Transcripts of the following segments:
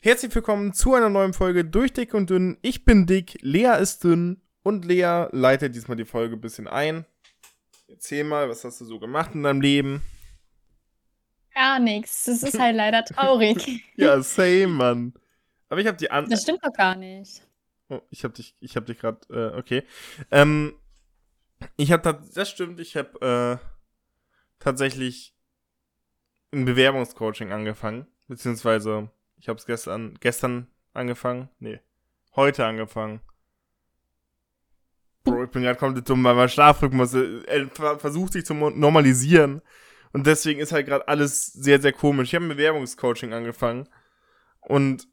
Herzlich willkommen zu einer neuen Folge durch Dick und Dünn. Ich bin dick, Lea ist dünn und Lea leitet diesmal die Folge ein bisschen ein. Erzähl mal, was hast du so gemacht in deinem Leben? Gar nichts. Das ist halt leider traurig. ja, same, Mann. Aber ich habe die andere. Das stimmt doch gar nicht. Oh, ich habe dich, ich habe dich gerade, äh, okay. Ähm, ich habe das stimmt, ich habe äh, tatsächlich ein Bewerbungscoaching angefangen, beziehungsweise ich habe es gestern, gestern angefangen. Nee, heute angefangen. Bro, ich bin gerade komplett dumm, weil mein Schlafrhythmus äh, versucht sich zu normalisieren. Und deswegen ist halt gerade alles sehr, sehr komisch. Ich habe ein Bewerbungscoaching angefangen. Und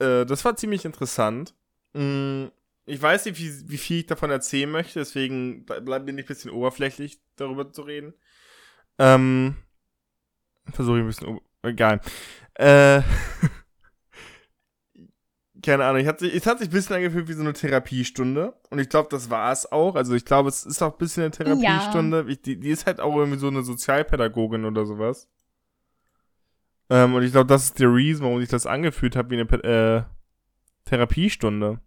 äh, das war ziemlich interessant. Mm, ich weiß nicht, wie, wie viel ich davon erzählen möchte, deswegen bleib, bin ich ein bisschen oberflächlich darüber zu reden. Ähm, Versuche ich ein bisschen. Egal. Äh. keine Ahnung, ich hatte, es hat sich ein bisschen angefühlt wie so eine Therapiestunde. Und ich glaube, das war es auch. Also ich glaube, es ist auch ein bisschen eine Therapiestunde. Ja. Ich, die, die ist halt auch irgendwie so eine Sozialpädagogin oder sowas. Ähm, und ich glaube, das ist der Reason, warum sich das angefühlt hat wie eine äh, Therapiestunde.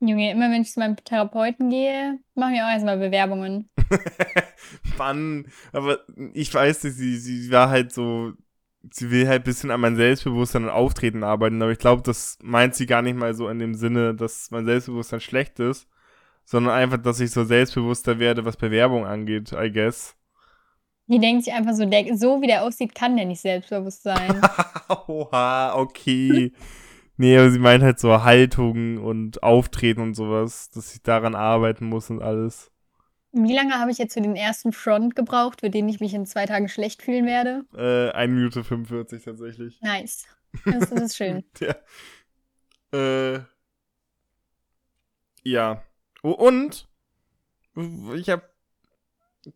Junge, immer wenn ich zu meinem Therapeuten gehe, machen wir auch erstmal Bewerbungen. Mann, aber ich weiß nicht, sie, sie war halt so, sie will halt ein bisschen an mein Selbstbewusstsein und Auftreten arbeiten, aber ich glaube, das meint sie gar nicht mal so in dem Sinne, dass mein Selbstbewusstsein schlecht ist, sondern einfach, dass ich so selbstbewusster werde, was Bewerbung angeht, I guess. Die denkt sich einfach so, der, so wie der aussieht, kann der nicht selbstbewusst sein. Oha, okay. Nee, aber sie meint halt so Haltung und Auftreten und sowas, dass ich daran arbeiten muss und alles. Wie lange habe ich jetzt für den ersten Front gebraucht, für den ich mich in zwei Tagen schlecht fühlen werde? Äh, 1 Minute 45 tatsächlich. Nice. Das, das ist schön. ja. Äh, ja. Und ich hab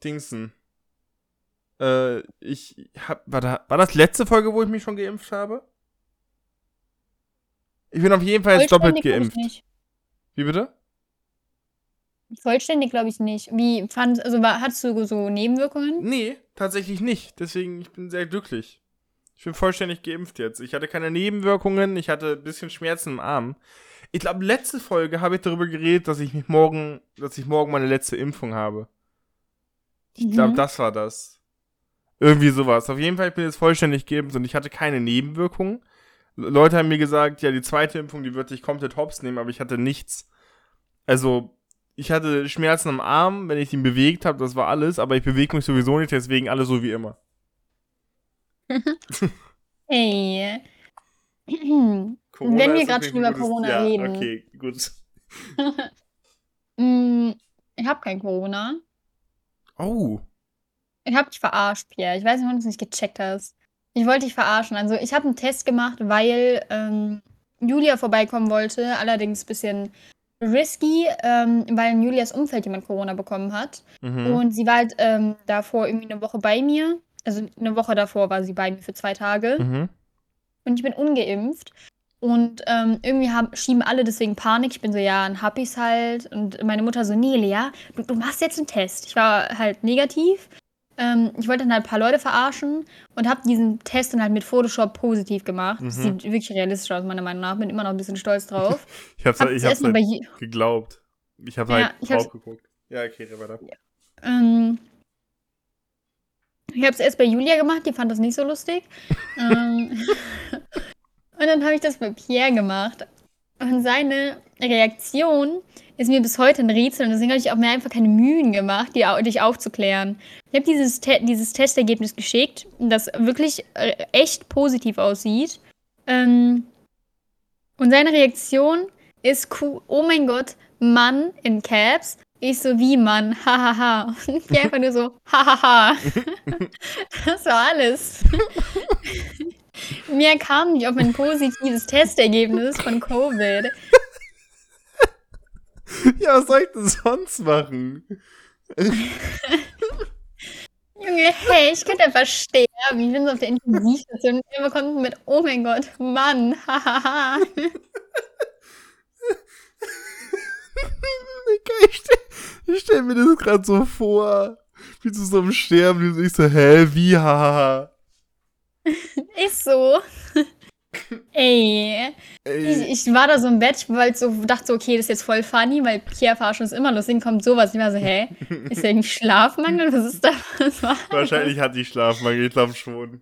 Dingsen. Äh, ich hab. War, da, war das letzte Folge, wo ich mich schon geimpft habe? Ich bin auf jeden Fall jetzt doppelt geimpft. Wie bitte? Vollständig glaube ich nicht. Wie fand, also war, hattest du so Nebenwirkungen? Nee, tatsächlich nicht. Deswegen, ich bin sehr glücklich. Ich bin vollständig geimpft jetzt. Ich hatte keine Nebenwirkungen, ich hatte ein bisschen Schmerzen im Arm. Ich glaube, letzte Folge habe ich darüber geredet, dass ich mich morgen, dass ich morgen meine letzte Impfung habe. Ich glaube, mhm. das war das. Irgendwie sowas. Auf jeden Fall, ich bin jetzt vollständig geimpft und ich hatte keine Nebenwirkungen. Leute haben mir gesagt, ja, die zweite Impfung, die wird dich komplett hops nehmen, aber ich hatte nichts. Also, ich hatte Schmerzen am Arm, wenn ich ihn bewegt habe, das war alles, aber ich bewege mich sowieso nicht, deswegen alles so wie immer. hey. wenn wir gerade schon über Corona ja, reden. Okay, gut. Mm, ich habe kein Corona. Oh. Ich habe dich verarscht, Pierre. Ich weiß nicht, ob du es nicht gecheckt hast. Ich wollte dich verarschen. Also, ich habe einen Test gemacht, weil ähm, Julia vorbeikommen wollte. Allerdings ein bisschen risky, ähm, weil in Julias Umfeld jemand Corona bekommen hat. Mhm. Und sie war halt ähm, davor irgendwie eine Woche bei mir. Also eine Woche davor war sie bei mir für zwei Tage. Mhm. Und ich bin ungeimpft. Und ähm, irgendwie haben, schieben alle deswegen Panik. Ich bin so, ja, dann hab ich's halt. Und meine Mutter so, nee, Lea, du, du machst jetzt einen Test. Ich war halt negativ. Ähm, ich wollte dann halt ein paar Leute verarschen und habe diesen Test dann halt mit Photoshop positiv gemacht. Mhm. sieht wirklich realistisch aus, meiner Meinung nach. Bin immer noch ein bisschen stolz drauf. ich hab's, hab ich hab's halt geglaubt. Ich habe ja, halt drauf geguckt. Ja, okay, weiter. Ja. Ähm, ich habe es erst bei Julia gemacht, die fand das nicht so lustig. ähm, und dann habe ich das bei Pierre gemacht. Und seine Reaktion ist mir bis heute ein Rätsel und deswegen habe ich auch mir einfach keine Mühen gemacht, die, dich aufzuklären. Ich habe dieses, Te dieses Testergebnis geschickt, das wirklich äh, echt positiv aussieht. Ähm, und seine Reaktion ist, oh mein Gott, Mann in Caps. Ich so, wie Mann, hahaha. Und ich einfach nur so, hahaha. das war alles. Mir kam nicht auf ein positives Testergebnis von Covid. Ja, was soll ich denn sonst machen? Junge, hey, ich könnte einfach sterben. Ich bin so auf der Intensivstation und immer kommt mit, oh mein Gott, Mann, hahaha. ich stelle stell mir das gerade so vor. Wie du so am Sterben, du ich so, hä, wie, hahaha. Ist so. Ey. Ey, Ich, ich war da so im Bett, weil ich so dachte, so, okay, das ist jetzt voll funny, weil Pierre verarschen ist immer lustig, kommt sowas. Ich war so, hä? Ist ja irgendwie Schlafmangel? Was ist da? Was war wahrscheinlich hat die Schlafmangel, ich glaube schon.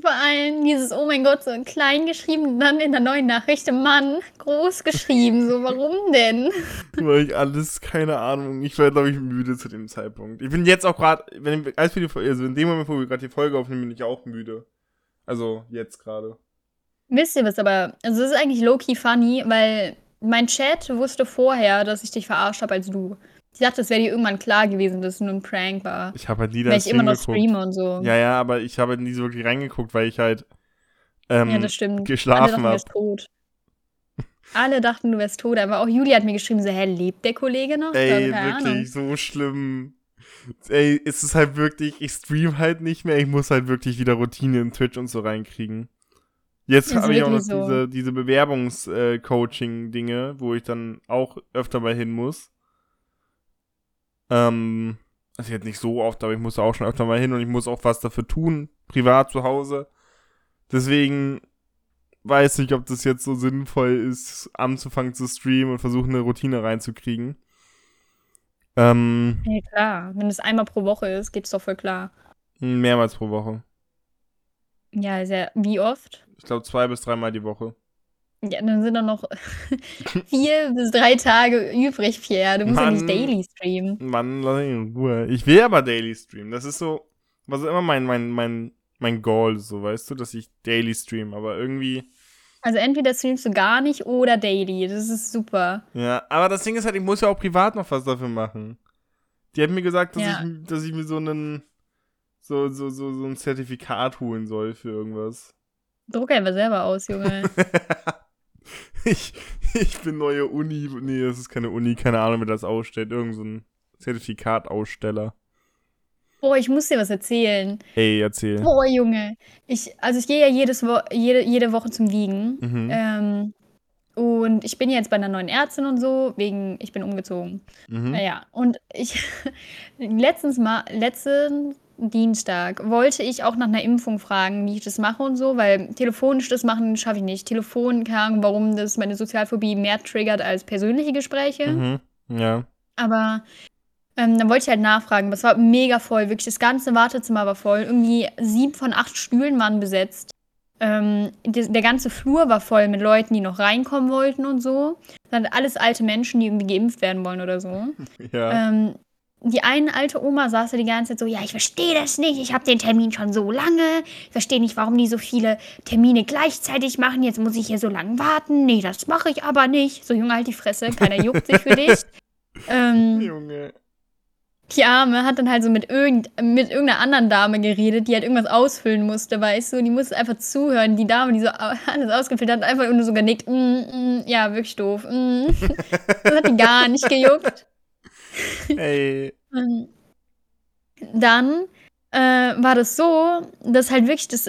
Vor allem dieses, oh mein Gott, so klein geschrieben, dann in der neuen Nachricht, Mann, groß geschrieben. So, warum denn? Weil ich alles, keine Ahnung. Ich war, glaube ich, müde zu dem Zeitpunkt. Ich bin jetzt auch gerade, wenn ich- als wir die Folge, also in dem Moment, wo wir gerade die Folge aufnehmen, bin ich auch müde. Also jetzt gerade. Wisst ihr was aber? Also, es ist eigentlich low-key funny, weil mein Chat wusste vorher, dass ich dich verarscht habe als du. Ich dachte, es wäre dir irgendwann klar gewesen, dass es nur ein Prank war. Ich habe halt nie Weil das ich immer noch streame und so. Ja, ja, aber ich habe nie so wirklich reingeguckt, weil ich halt ähm, Ja, das stimmt. Alle geschlafen dachten, du habe. wärst tot. Alle dachten, du wärst tot, aber auch Julia hat mir geschrieben, so, hä, lebt der Kollege noch? Ey, wirklich, Ahnung. so schlimm. Ey, es ist halt wirklich, ich stream halt nicht mehr, ich muss halt wirklich wieder Routine in Twitch und so reinkriegen. Jetzt habe ich auch noch so. diese, diese Bewerbungs-Coaching-Dinge, wo ich dann auch öfter mal hin muss. Ähm, also jetzt nicht so oft, aber ich muss da auch schon öfter mal hin und ich muss auch was dafür tun, privat zu Hause. Deswegen weiß nicht, ob das jetzt so sinnvoll ist, anzufangen zu streamen und versuchen, eine Routine reinzukriegen. Ähm, Ja, klar. Wenn es einmal pro Woche ist, geht's doch voll klar. mehrmals pro Woche. Ja, ja, wie oft? Ich glaube zwei bis dreimal die Woche. Ja, dann sind doch noch vier bis drei Tage übrig, Pierre. Du musst ja nicht Mann. daily streamen. Mann, lass mich in Ruhe. Ich will aber Daily streamen. Das ist so, was immer mein, mein, mein, mein Goal, ist, so weißt du, dass ich Daily stream. Aber irgendwie, Also entweder streamst du gar nicht oder daily. Das ist super. ja. Aber das Ding ist halt, ich muss ja auch privat noch was dafür machen. Die hat mir gesagt, dass, Ja. ich, dass ich mir so einen, so, so, so, so ein Zertifikat holen soll für irgendwas. Druck einfach selber aus, Junge. ich, ich bin neue Uni. Nee, das ist keine Uni, keine Ahnung, wer das ausstellt. Irgend so ein Zertifikataussteller. Boah, ich muss dir was erzählen. Ey, erzähl. Boah, Junge. Ich, also ich gehe ja jedes Wo jede, jede Woche zum Wiegen. Mhm. Ähm, und ich bin jetzt bei einer neuen Ärztin und so, wegen, ich bin umgezogen. Mhm. Naja, und ich, letztens mal, letzten Dienstag wollte ich auch nach einer Impfung fragen, wie ich das mache und so, weil telefonisch das machen schaffe ich nicht. Telefon, keine Ahnung, warum das meine Sozialphobie mehr triggert als persönliche Gespräche. Mhm. Ja. Aber ähm, dann wollte ich halt nachfragen. Das war mega voll. Wirklich, das ganze Wartezimmer war voll. Irgendwie sieben von acht Stühlen waren besetzt. Ähm, der, der ganze Flur war voll mit Leuten, die noch reinkommen wollten und so. Dann alles alte Menschen, die irgendwie geimpft werden wollen oder so. Ja. Ähm, die eine alte Oma saß da die ganze Zeit so, ja, ich verstehe das nicht, ich habe den Termin schon so lange, ich verstehe nicht, warum die so viele Termine gleichzeitig machen, jetzt muss ich hier so lange warten, nee, das mache ich aber nicht. So, Junge, halt die Fresse, keiner juckt sich für dich. Ähm, Junge. die Arme hat dann halt so mit, irgend, mit irgendeiner anderen Dame geredet, die halt irgendwas ausfüllen musste, weißt du, und die musste einfach zuhören. Die Dame, die so alles ausgefüllt hat, hat einfach nur so genickt, mm, mm, ja, wirklich doof. Mm. Das hat die gar nicht gejuckt. Ey. Dann äh, war das so, dass halt wirklich das,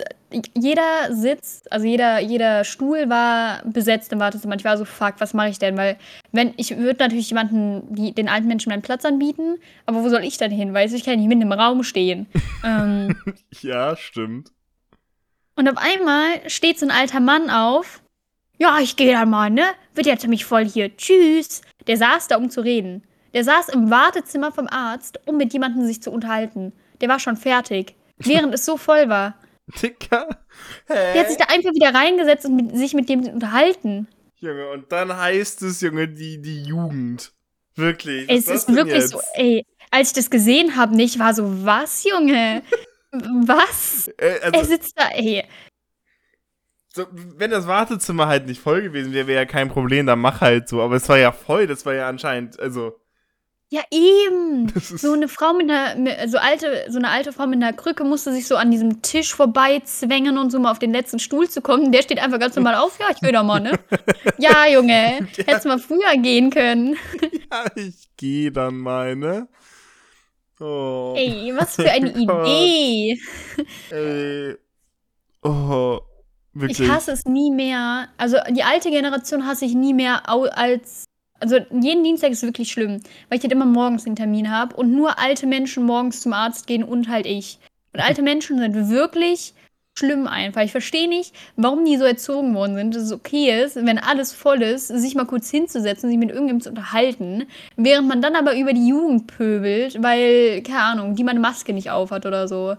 jeder Sitz, also jeder, jeder Stuhl war besetzt im Wartezimmer. Ich war so, fuck, was mache ich denn? Weil, wenn, ich würde natürlich jemanden, die, den alten Menschen meinen Platz anbieten, aber wo soll ich dann hin? Weißt du, ich kann nicht mitten im Raum stehen. ähm, Ja, stimmt. und auf einmal steht so ein alter Mann auf. Ja, ich gehe dann mal, ne? Wird jetzt nämlich voll hier. Tschüss. Der saß da, um zu reden. Der saß im Wartezimmer vom Arzt, um mit jemandem sich zu unterhalten. Der war schon fertig. Während es so voll war. Dicker. Der hat sich da einfach wieder reingesetzt und mit, sich mit dem unterhalten. Junge, und dann heißt es, Junge, die, die Jugend. Wirklich. Es ist denn wirklich jetzt? so, ey, als ich das gesehen habe, nicht war so, was, Junge? was? Äh, Er also, sitzt da, ey. so, wenn das Wartezimmer halt nicht voll gewesen wäre, wäre ja kein Problem, dann mach halt so. Aber es war ja voll, das war ja anscheinend, also. Ja, eben. So eine Frau mit einer, so alte, so eine alte Frau mit einer Krücke musste sich so an diesem Tisch vorbeizwängen und so mal auf den letzten Stuhl zu kommen. Der steht einfach ganz normal auf. Ja, ich will doch mal, ne? Ja, Junge. Hättest mal früher gehen können. ja, ich gehe dann mal, ne? Oh. Ey, was für eine Gott. Idee. Ey. Oh. Wirklich. Ich hasse es nie mehr. Also die alte Generation hasse ich nie mehr als. Also jeden Dienstag ist wirklich schlimm, weil ich halt immer morgens den Termin habe und nur alte Menschen morgens zum Arzt gehen und halt ich. Und alte Menschen sind wirklich schlimm einfach. Ich verstehe nicht, warum die so erzogen worden sind, dass es okay ist, wenn alles voll ist, sich mal kurz hinzusetzen, sich mit irgendjemandem zu unterhalten, während man dann aber über die Jugend pöbelt, weil, keine Ahnung, die mal eine Maske nicht aufhat oder so.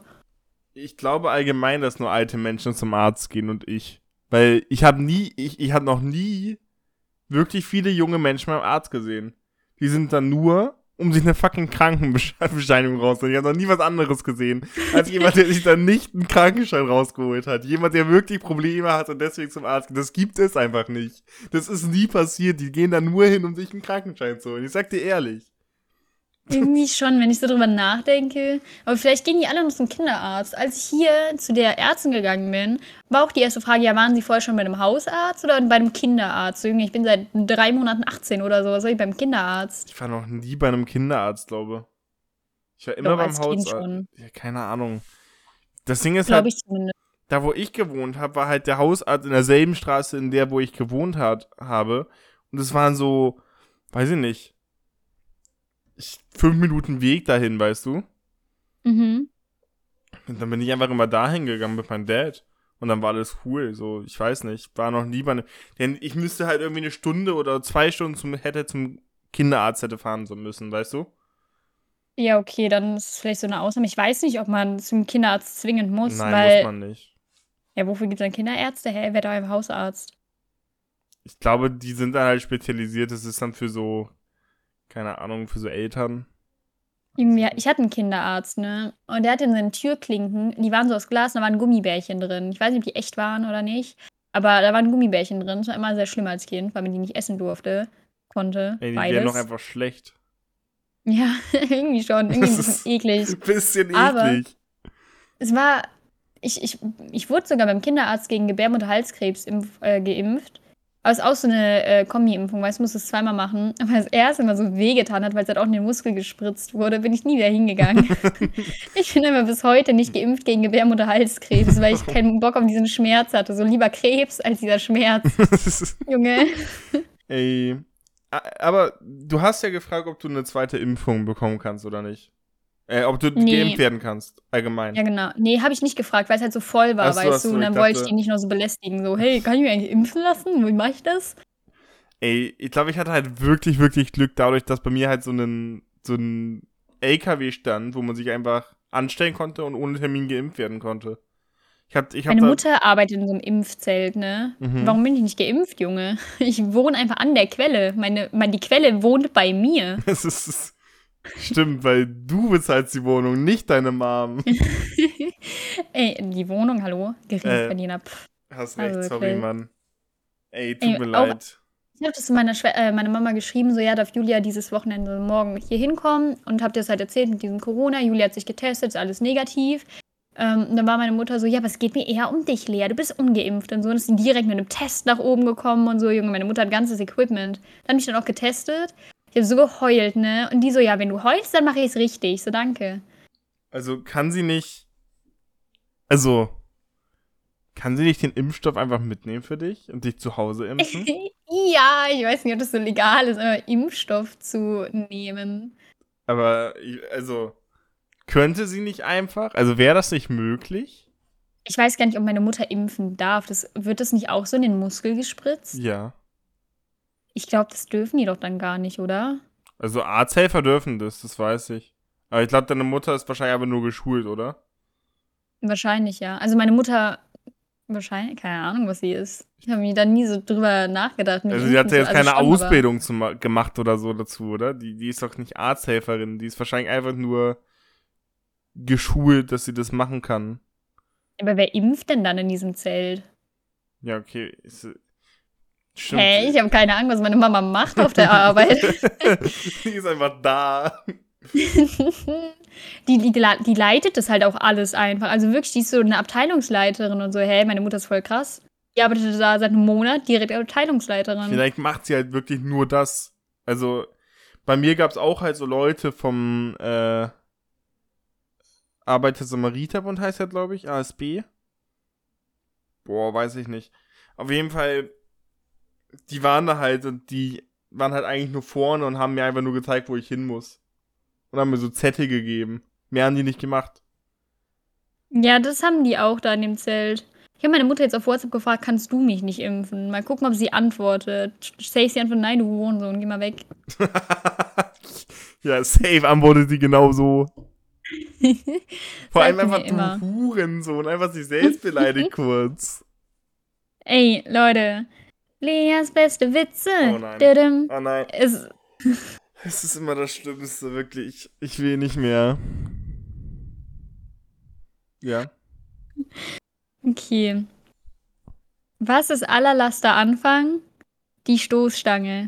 Ich glaube allgemein, dass nur alte Menschen zum Arzt gehen und ich. Weil ich habe nie, ich, ich habe noch nie wirklich viele junge Menschen beim Arzt gesehen. Die sind dann nur um sich eine fucking Krankenbescheinigung rauszuholen. Ich habe noch nie was anderes gesehen, als jemand, der sich dann nicht einen Krankenschein rausgeholt hat. Jemand, der wirklich Probleme hat und deswegen zum Arzt geht. Das gibt es einfach nicht. Das ist nie passiert. Die gehen da nur hin, um sich einen Krankenschein zu holen. Ich sag dir ehrlich. Irgendwie schon, wenn ich so drüber nachdenke. Aber vielleicht gehen die alle noch zum Kinderarzt. Als ich hier zu der Ärztin gegangen bin, war auch die erste Frage, ja, waren Sie vorher schon bei einem Hausarzt oder bei einem Kinderarzt? Ich bin seit drei Monaten 18 oder so. Was soll ich beim Kinderarzt? Ich war noch nie bei einem Kinderarzt, glaube ich. war immer Doch, beim Hausarzt. Ja, keine Ahnung. Das Ding ist halt, ich zumindest. da wo ich gewohnt habe, war halt der Hausarzt in derselben Straße, in der, wo ich gewohnt hat, habe. Und es waren so, weiß ich nicht, fünf Minuten Weg dahin, weißt du? Mhm. Und dann bin ich einfach immer dahin gegangen mit meinem Dad. Und dann war alles cool. So, ich weiß nicht. War noch nie bei ne, Denn ich müsste halt irgendwie eine Stunde oder zwei Stunden zum, hätte zum Kinderarzt hätte fahren so müssen, weißt du? Ja, okay, dann ist es vielleicht so eine Ausnahme. Ich weiß nicht, ob man zum Kinderarzt zwingend muss. Nein, weil, muss man nicht. Ja, wofür gibt es dann Kinderärzte? Hä, wer da ein Hausarzt? Ich glaube, die sind dann halt spezialisiert. Das ist dann für so keine Ahnung, für so Eltern. Ja, ich hatte einen Kinderarzt, ne? Und der hatte in seinen Türklinken, die waren so aus Glas, da waren Gummibärchen drin. Ich weiß nicht, ob die echt waren oder nicht. Aber da waren Gummibärchen drin. Das war immer sehr schlimm als Kind, weil man die nicht essen durfte. Konnte. Ey, die wären doch einfach schlecht. Ja, irgendwie schon. Irgendwie ein bisschen eklig. Ein bisschen eklig. Aber es war. Ich, ich, ich wurde sogar beim Kinderarzt gegen Gebärmutterhalskrebs äh, geimpft. Aber es ist auch so eine äh, Kombi-Impfung, weil ich muss es zweimal machen. Aber das erste Mal so wehgetan hat, weil es halt auch in den Muskel gespritzt wurde, bin ich nie wieder hingegangen. ich bin immer bis heute nicht geimpft gegen Gebärmutterhalskrebs, weil ich keinen Bock auf diesen Schmerz hatte. So lieber Krebs als dieser Schmerz. Junge. Ey. Aber du hast ja gefragt, ob du eine zweite Impfung bekommen kannst oder nicht. Äh, ob du nee. geimpft werden kannst, allgemein. Ja, genau. Nee, habe ich nicht gefragt, weil es halt so voll war, weißt so, du. Und dann wollte ich die nicht noch so belästigen. So, hey, kann ich mich eigentlich impfen lassen? Wie mache ich das? Ey, ich glaube, ich hatte halt wirklich, wirklich Glück dadurch, dass bei mir halt so ein, so ein LKW stand, wo man sich einfach anstellen konnte und ohne Termin geimpft werden konnte. Ich hab, ich hab Meine Mutter arbeitet in so einem Impfzelt, ne? Mhm. Warum bin ich nicht geimpft, Junge? Ich wohne einfach an der Quelle. Meine, meine, die Quelle wohnt bei mir. Das ist, Stimmt, weil du bezahlst die Wohnung, nicht deine Mom. Ey, die Wohnung, hallo? Geringverdiener. Äh, hast recht, also, sorry, Mann. Ey, tut Ey, mir leid. Ich habe das zu meiner, äh, meiner Mama geschrieben, so ja, darf Julia dieses Wochenende morgen hier hinkommen und habe dir das halt erzählt mit diesem Corona. Julia hat sich getestet, ist alles negativ. Ähm, und dann war meine Mutter so, ja, aber es geht mir eher um dich, Lea, du bist ungeimpft und so. Und ist direkt mit einem Test nach oben gekommen und so. Junge, meine Mutter hat ganzes Equipment. Dann habe ich dann auch getestet ich habe so geheult, ne? Und die so, ja, wenn du heulst, dann mache ich es richtig. So, danke. Also kann sie nicht. Also. Kann sie nicht den Impfstoff einfach mitnehmen für dich und dich zu Hause impfen? ja, ich weiß nicht, ob das so legal ist, aber Impfstoff zu nehmen. Aber, also, könnte sie nicht einfach? Also wäre das nicht möglich? Ich weiß gar nicht, ob meine Mutter impfen darf. Das, wird das nicht auch so in den Muskel gespritzt? Ja. Ich glaube, das dürfen die doch dann gar nicht, oder? Also Arzthelfer dürfen das, das weiß ich. Aber ich glaube, deine Mutter ist wahrscheinlich aber nur geschult, oder? Wahrscheinlich, ja. Also meine Mutter, wahrscheinlich, keine Ahnung, was sie ist. Ich habe mir da nie so drüber nachgedacht. Also sie hat ja jetzt also keine Ausbildung zum, gemacht oder so dazu, oder? Die, die ist doch nicht Arzthelferin. Die ist wahrscheinlich einfach nur geschult, dass sie das machen kann. Aber wer impft denn dann in diesem Zelt? Ja, okay. Ist, Stimmt. Hey, ich habe keine Ahnung, was meine Mama macht auf der Arbeit. die ist einfach da. die, die, die leitet das halt auch alles einfach. Also wirklich, die ist so eine Abteilungsleiterin und so. Hey, meine Mutter ist voll krass. Die arbeitet da seit einem Monat direkt Abteilungsleiterin. Vielleicht macht sie halt wirklich nur das. Also, bei mir gab es auch halt so Leute vom äh, Arbeiter-Samariterbund heißt ja, glaube ich, ASB. Boah, weiß ich nicht. Auf jeden Fall die waren da halt und die waren halt eigentlich nur vorne und haben mir einfach nur gezeigt, wo ich hin muss. Und haben mir so Zettel gegeben. Mehr haben die nicht gemacht. Ja, das haben die auch da in dem Zelt. Ich habe meine Mutter jetzt auf WhatsApp gefragt, kannst du mich nicht impfen? Mal gucken, ob sie antwortet. Stacey antwortet, nein, du Hurensohn, geh mal weg. ja, safe antwortet sie genau so. Vor allem einfach du immer. Hurensohn, einfach sich selbst beleidigt kurz. Ey, Leute. Leas beste Witze. Oh nein. Didim. Oh nein, Es, es ist immer das Schlimmste, wirklich. Ich will nicht mehr. Ja. okay. Was ist aller Laster Anfang? Die Stoßstange.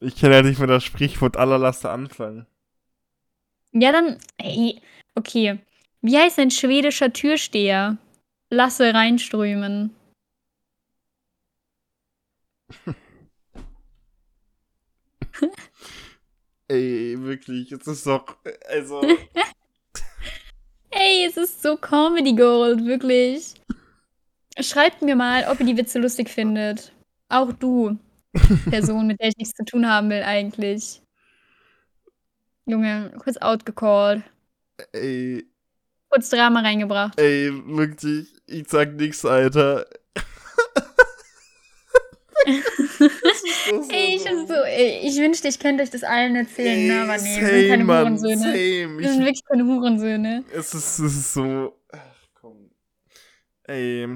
Ich kenne ja nicht mehr das Sprichwort aller Laster anfangen. Ja, dann. Ey, okay. Wie heißt ein schwedischer Türsteher? Lasse reinströmen. Ey, wirklich, es ist doch. Also. Ey, es ist so Comedy Gold, wirklich. Schreibt mir mal, ob ihr die Witze lustig findet. Auch du, Person, mit der ich nichts zu tun haben will, eigentlich. Junge, kurz outgecallt. ey, Kurz Drama reingebracht. ey, wirklich, ich sag nix, Alter. das ist doch so Ey, ich, so, ey, ich wünschte, ich könnte euch das allen erzählen, ne? aber nee, wir sind keine Mann, Hurensöhne. same. Wir sind Ich, wirklich keine Hurensöhne. es, ist, es ist so. Ach, komm. Ey,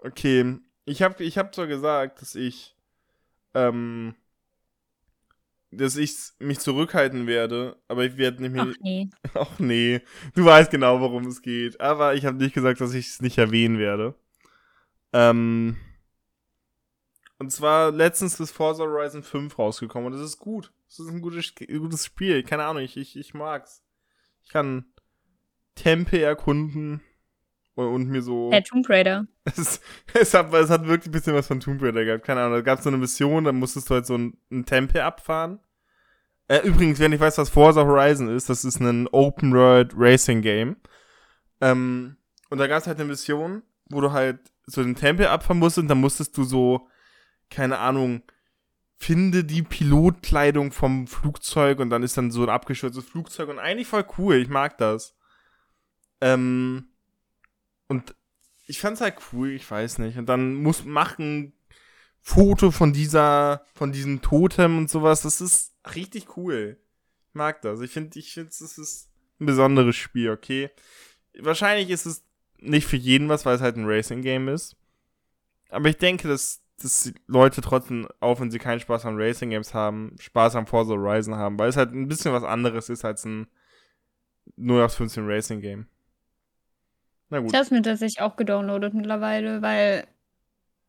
okay. Ich hab, ich hab zwar gesagt, dass ich. Ähm. Dass ich mich zurückhalten werde, aber ich werde nicht mehr. Ach nee. Ach nee, du weißt genau, worum es geht. Aber ich habe nicht gesagt, dass ich es nicht erwähnen werde. Ähm. Und zwar letztens ist Forza Horizon 5 rausgekommen und das ist gut. Das ist ein gutes, gutes Spiel. Keine Ahnung, ich, ich, ich mag's. Ich kann Tempel erkunden und, und mir so. Hey, Tomb Raider. Es, es, hat, es hat wirklich ein bisschen was von Tomb Raider gehabt. Keine Ahnung, da gab es so eine Mission, da musstest du halt so einen, einen Tempel abfahren. Äh, übrigens, wenn ich weiß, was Forza Horizon ist, das ist ein Open World Racing Game. Ähm, und da gab es halt eine Mission, wo du halt so den Tempel abfahren musstest und dann musstest du so, keine Ahnung, finde die Pilotkleidung vom Flugzeug und dann ist dann so ein abgestürztes Flugzeug und eigentlich voll cool, ich mag das. Ähm, und ich fand's halt cool, ich weiß nicht. Und dann muss machen Foto von dieser, von diesem Totem und sowas. Das ist richtig cool. Ich mag das. Ich finde, ich finde, es ist ein besonderes Spiel, okay? Wahrscheinlich ist es nicht für jeden was, weil es halt ein Racing-Game ist. Aber ich denke, dass, dass Leute trotzdem, auch wenn sie keinen Spaß an Racing-Games haben, Spaß am Forza Horizon haben, weil es halt ein bisschen was anderes ist als ein 0 aus 15 Racing-Game. Na gut. Ich habe es mir tatsächlich auch gedownloadet mittlerweile, weil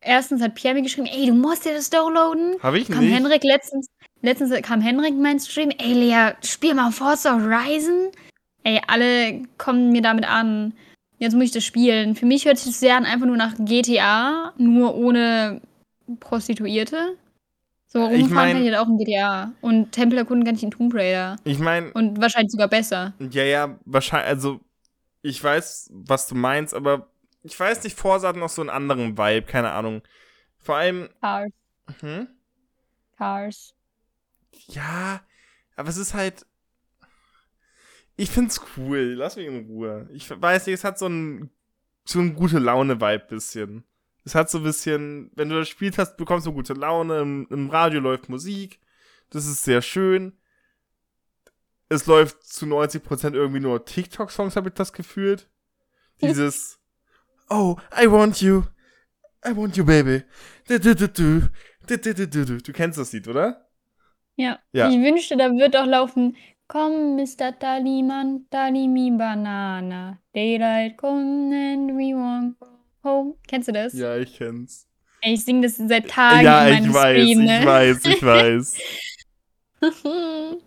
erstens hat Pierre mir geschrieben, ey, du musst dir das downloaden. Habe ich Kam nicht. Henrik letztens, letztens kam Henrik in meinen Stream, ey Lea, spiel mal Forza Horizon. Ey, alle kommen mir damit an. Jetzt muss ich das spielen. Für mich hört sich das sehr an, einfach nur nach GTA, nur ohne Prostituierte. So Ich rumfahren mein- kann ich halt auch in GTA. Und Tempel erkunden kann ich in Tomb Raider. Ich meine, Und wahrscheinlich sogar besser. ja, ja, wahrscheinlich, also, ich weiß, was du meinst, aber ich weiß nicht, Forza hat noch so einen anderen Vibe, keine Ahnung. Vor allem, Cars. hm? Cars. Ja, aber es ist halt. Ich find's cool. Lass mich in Ruhe. Ich weiß nicht, es hat so ein so ein gute Laune-Vibe bisschen. Es hat so ein bisschen, wenn du das spielt hast, bekommst du gute Laune. Im, Im Radio läuft Musik. Das ist sehr schön. Es läuft zu 90% irgendwie nur TikTok-Songs, habe ich das gefühlt. Dieses Oh, I want you. I want you, baby. Du, du, du, du. Du, du, du, du, du. Kennst das Lied, oder? Ja. Ja. Ich wünschte, da wird auch laufen. Komm, Mr. Taliman, Talimi Banana. Daylight come and we won't go home. Kennst du das? Ja, ich kenn's. Ey, ich singe das seit Tagen ja, ich weiß, Stream, ich ne? weiß, ich weiß.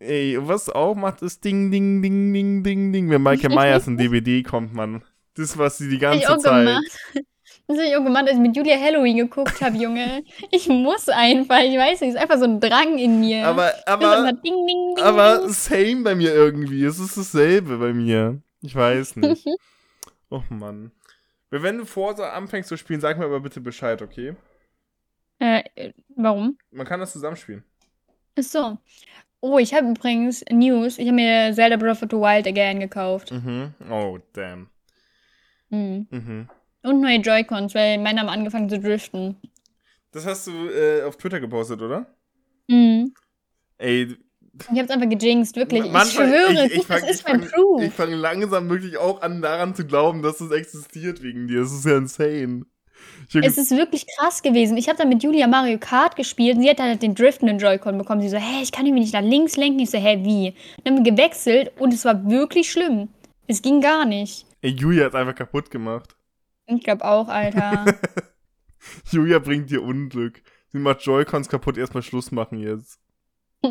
Ey, was auch macht, ist Ding, Ding, Ding, Ding, Ding, Ding. Wenn Michael Myers in DVD kommt, man. Das, was sie die ganze auch Zeit. gemacht. Das habe ich auch gemacht, als ich mit Julia Halloween geguckt habe, Junge. Ich muss einfach, ich weiß nicht, es ist einfach so ein Drang in mir. Aber, aber, ding, ding, ding, aber same bei mir irgendwie. Es ist dasselbe bei mir. Ich weiß nicht. Oh Mann. Wenn du Forza anfängst zu spielen, sag mir aber bitte Bescheid, okay? Äh, äh, warum? Man kann das zusammenspielen. Ach so. Oh, ich habe übrigens News. Ich habe mir Zelda Breath of the Wild again gekauft. Mhm. Oh, damn. Mhm. Mhm. Und neue Joy-Cons, weil meine haben angefangen zu driften. Das hast du äh, auf Twitter gepostet, oder? Mhm. Ey, Ich hab's einfach gejinxt, wirklich. Ich manchmal- schwöre, ich, ich das fang, ist ich mein Proof. Ich fange langsam wirklich auch an, daran zu glauben, dass es existiert wegen dir. Das ist ja insane. Es ist wirklich krass gewesen. Ich habe dann mit Julia Mario Kart gespielt und sie hat dann halt den driftenden Joy-Con bekommen. Sie so, hä, ich kann irgendwie nicht nach links lenken. Ich so, hä, wie? Dann haben wir gewechselt und es war wirklich schlimm. Es ging gar nicht. Ey, Julia hat einfach kaputt gemacht. Ich glaube auch, Alter. Julia bringt dir Unglück. Sie macht Joy-Cons kaputt, erstmal Schluss machen jetzt.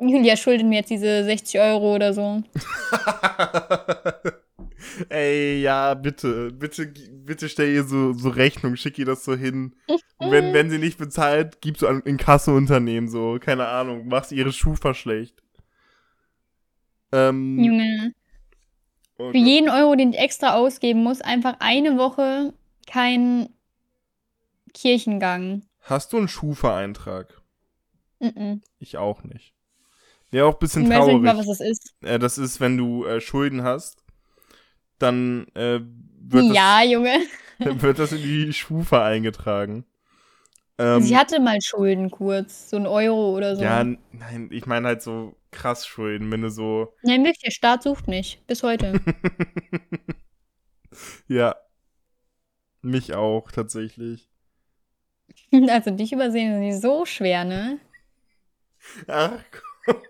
Julia schuldet mir jetzt diese 60 Euro oder so. Ey, ja, bitte, bitte, bitte stell ihr so, so Rechnung, schick ihr das so hin. Und wenn, wenn sie nicht bezahlt, gibst du an in Kasseunternehmen so, keine Ahnung, machst ihre Schufa schlecht. Ähm, Junge. oh Für jeden Euro, den ich extra ausgeben muss, einfach eine Woche kein Kirchengang. Hast du einen Schufa-Eintrag? Mhm. Ich auch nicht. Wäre auch ein bisschen Ich weiß nicht mal, was traurig. das ist. Äh, das ist, wenn du äh, Schulden hast, dann äh, wird, Ja, Junge. das, wird das in die Schufa eingetragen. Ähm, Sie hatte mal Schulden kurz, so ein Euro oder so. ja, nein, ich meine halt so krass Schulden, wenn du so. Nein, wirklich, der Staat sucht mich. Bis heute. ja. Mich auch, tatsächlich. also dich übersehen ist nicht so schwer, ne? Ach komm.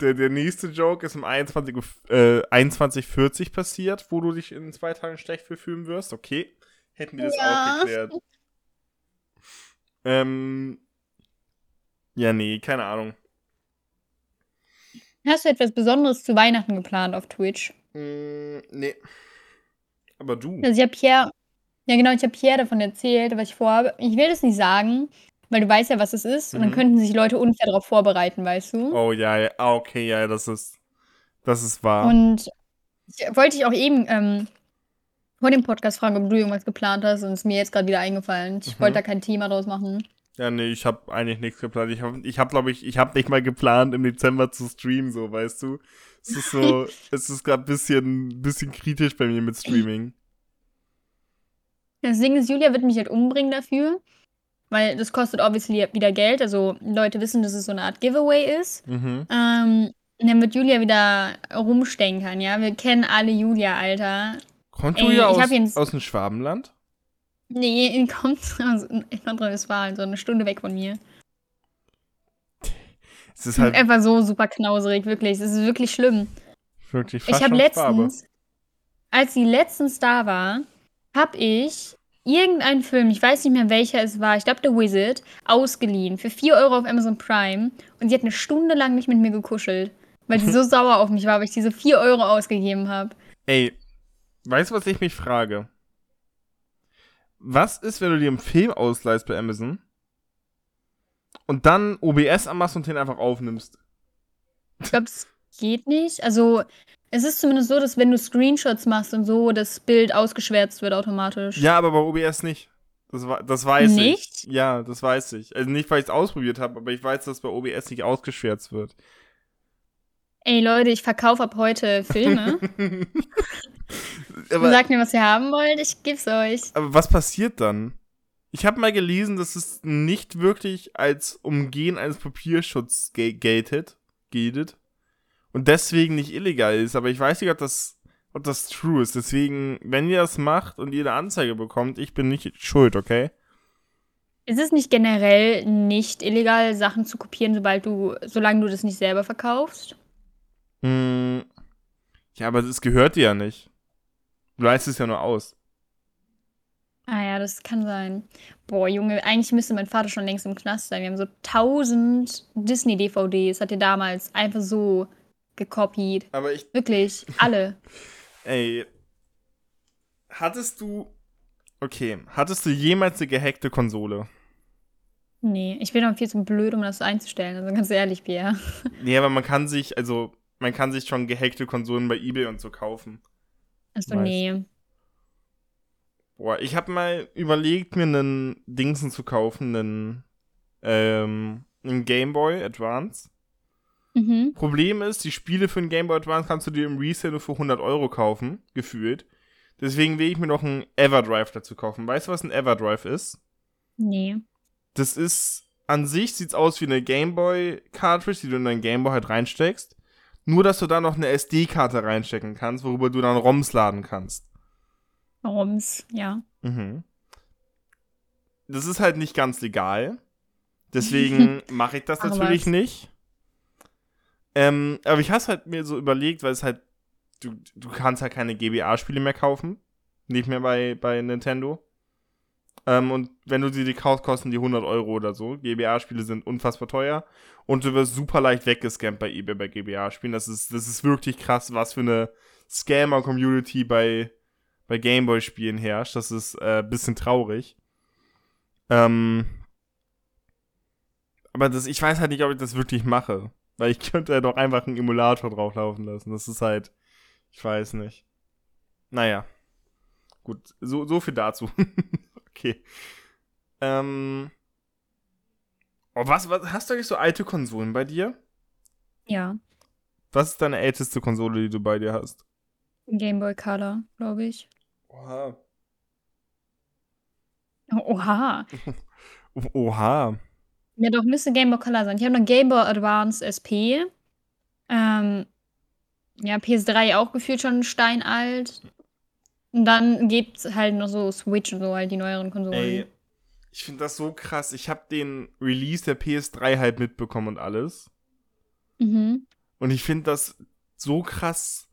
Der, der nächste Joke ist um 21 Uhr, äh, 21.40 passiert, wo du dich in zwei Tagen schlecht fühlen wirst. Okay. Hätten wir das Ja. auch geklärt. Ähm. Ja, nee, keine Ahnung. Hast du etwas Besonderes zu Weihnachten geplant auf Twitch? Mm, nee. Aber du. Also ich habe Pierre, ja genau, ich habe Pierre davon erzählt, was ich vorhabe. Ich will das nicht sagen, weil du weißt ja, was es ist. Und dann Mhm. könnten sich Leute unfair darauf vorbereiten, weißt du? Oh ja, ja. Ah, okay, ja, das ist. Das ist wahr. Und ich wollte dich auch eben ähm, vor dem Podcast fragen, ob du irgendwas geplant hast und es ist mir jetzt gerade wieder eingefallen. Ich Mhm. wollte da kein Thema draus machen. Ja, nee, ich habe eigentlich nichts geplant. Ich habe, ich hab, glaube ich, ich habe nicht mal geplant, im Dezember zu streamen, so, weißt du? Es ist so, es ist gerade ein bisschen, bisschen kritisch bei mir mit Streaming. Das Ding ist, Julia wird mich halt umbringen dafür, weil das kostet obviously wieder Geld. Also Leute wissen, dass es so eine Art Giveaway ist. Mhm. Ähm, wird Julia wieder rumstenkern, ja? Wir kennen alle Julia, Alter. Kommt Julia aus, ihn- aus dem Schwabenland? Nee, die kommt aus Nordrhein-Westfalen, so eine Stunde weg von mir. Es ist halt Einfach so super knauserig, wirklich. Es ist wirklich schlimm. wirklich fast Ich habe letztens, als sie letztens da war, habe ich irgendeinen Film, ich weiß nicht mehr welcher es war, ich glaube The Wizard, ausgeliehen für 4 Euro auf Amazon Prime und sie hat eine Stunde lang nicht mit mir gekuschelt, weil sie so sauer auf mich war, weil ich diese 4 Euro ausgegeben habe. Ey, weißt du, was ich mich frage? Was ist, wenn du dir einen Film ausleihst bei Amazon und dann OBS anmachst und den einfach aufnimmst? Ich glaube, das geht nicht. Also, es ist zumindest so, dass wenn du Screenshots machst und so, das Bild ausgeschwärzt wird automatisch. Ja, aber bei OBS nicht. Das, das weiß Nicht? ich. Ja, das weiß ich. Also nicht, weil ich es ausprobiert habe, aber ich weiß, dass bei OBS nicht ausgeschwärzt wird. Ey Leute, ich verkaufe ab heute Filme. aber, Sagt mir, was ihr haben wollt, ich geb's euch. aber was passiert dann? Ich habe mal gelesen, dass es nicht wirklich als Umgehen eines Papierschutzes ga- gated, gated und deswegen nicht illegal ist. Aber ich weiß nicht, ob das, ob das true ist. Deswegen, wenn ihr das macht und ihr eine Anzeige bekommt, ich bin nicht schuld, okay? Ist es nicht generell nicht illegal, Sachen zu kopieren, sobald du, solange du das nicht selber verkaufst? Hm, ja, aber es gehört dir ja nicht. Du leistest es ja nur aus. Ah ja, das kann sein. Boah, Junge, eigentlich müsste mein Vater schon längst im Knast sein. Wir haben so tausend Disney-DVDs, hat er damals einfach so gekopiert. Aber ich, Wirklich, alle. ey, hattest du, okay, hattest du jemals eine gehackte Konsole? Nee, ich bin noch viel zu blöd, um das einzustellen. Also ganz ehrlich, Pierre. Nee, aber man kann sich, also, man kann sich schon gehackte Konsolen bei Ebay und so kaufen. Achso, Weiß. nee. Boah, ich habe mal überlegt, mir einen Dingsen zu kaufen, einen, ähm, einen Game Boy Advance. Mhm. Problem ist, die Spiele für den Game Boy Advance kannst du dir im Resale nur für 100 Euro kaufen, gefühlt. Deswegen will ich mir noch einen Everdrive dazu kaufen. Weißt du, was ein Everdrive ist? Nee. Das ist, an sich sieht's aus wie eine Game Boy Cartridge, die du in deinen Game Boy halt reinsteckst. Nur, dass du da noch eine SD-Karte reinstecken kannst, worüber du dann ROMs laden kannst. ROMs, ja. Mhm. Das ist halt nicht ganz legal. Deswegen mache ich das natürlich nicht. Ähm, aber ich habe halt mir so überlegt, weil es halt, du, du kannst halt keine GBA-Spiele mehr kaufen. Nicht mehr bei, bei Nintendo. Ähm, und wenn du sie die kaufst, kosten die 100 Euro oder so. GBA-Spiele sind unfassbar teuer. Und du wirst super leicht weggescampt bei eBay bei GBA-Spielen. Das ist, das ist wirklich krass, was für eine Scammer-Community bei, bei Gameboy-Spielen herrscht. Das ist äh, bisschen traurig. Ähm, aber das, ich weiß halt nicht, ob ich das wirklich mache. Weil ich könnte ja doch einfach einen Emulator drauflaufen lassen. Das ist halt, ich weiß nicht. Naja. Gut, so, so viel dazu. okay. Ähm. Oh, was, was, hast du eigentlich so alte Konsolen bei dir? Ja. Was ist deine älteste Konsole, die du bei dir hast? Game Boy Color, glaube ich. Oha. Oha. Oha. Ja, doch, müsste Game Boy Color sein. Ich habe noch Game Boy Advance SP. Ähm, ja, PS3 auch gefühlt schon steinalt. Und dann gibt's halt noch so Switch und so, halt die neueren Konsolen. Ey, ich finde das so krass. Ich habe den Release der PS3 halt mitbekommen und alles. Mhm. Und ich finde das so krass,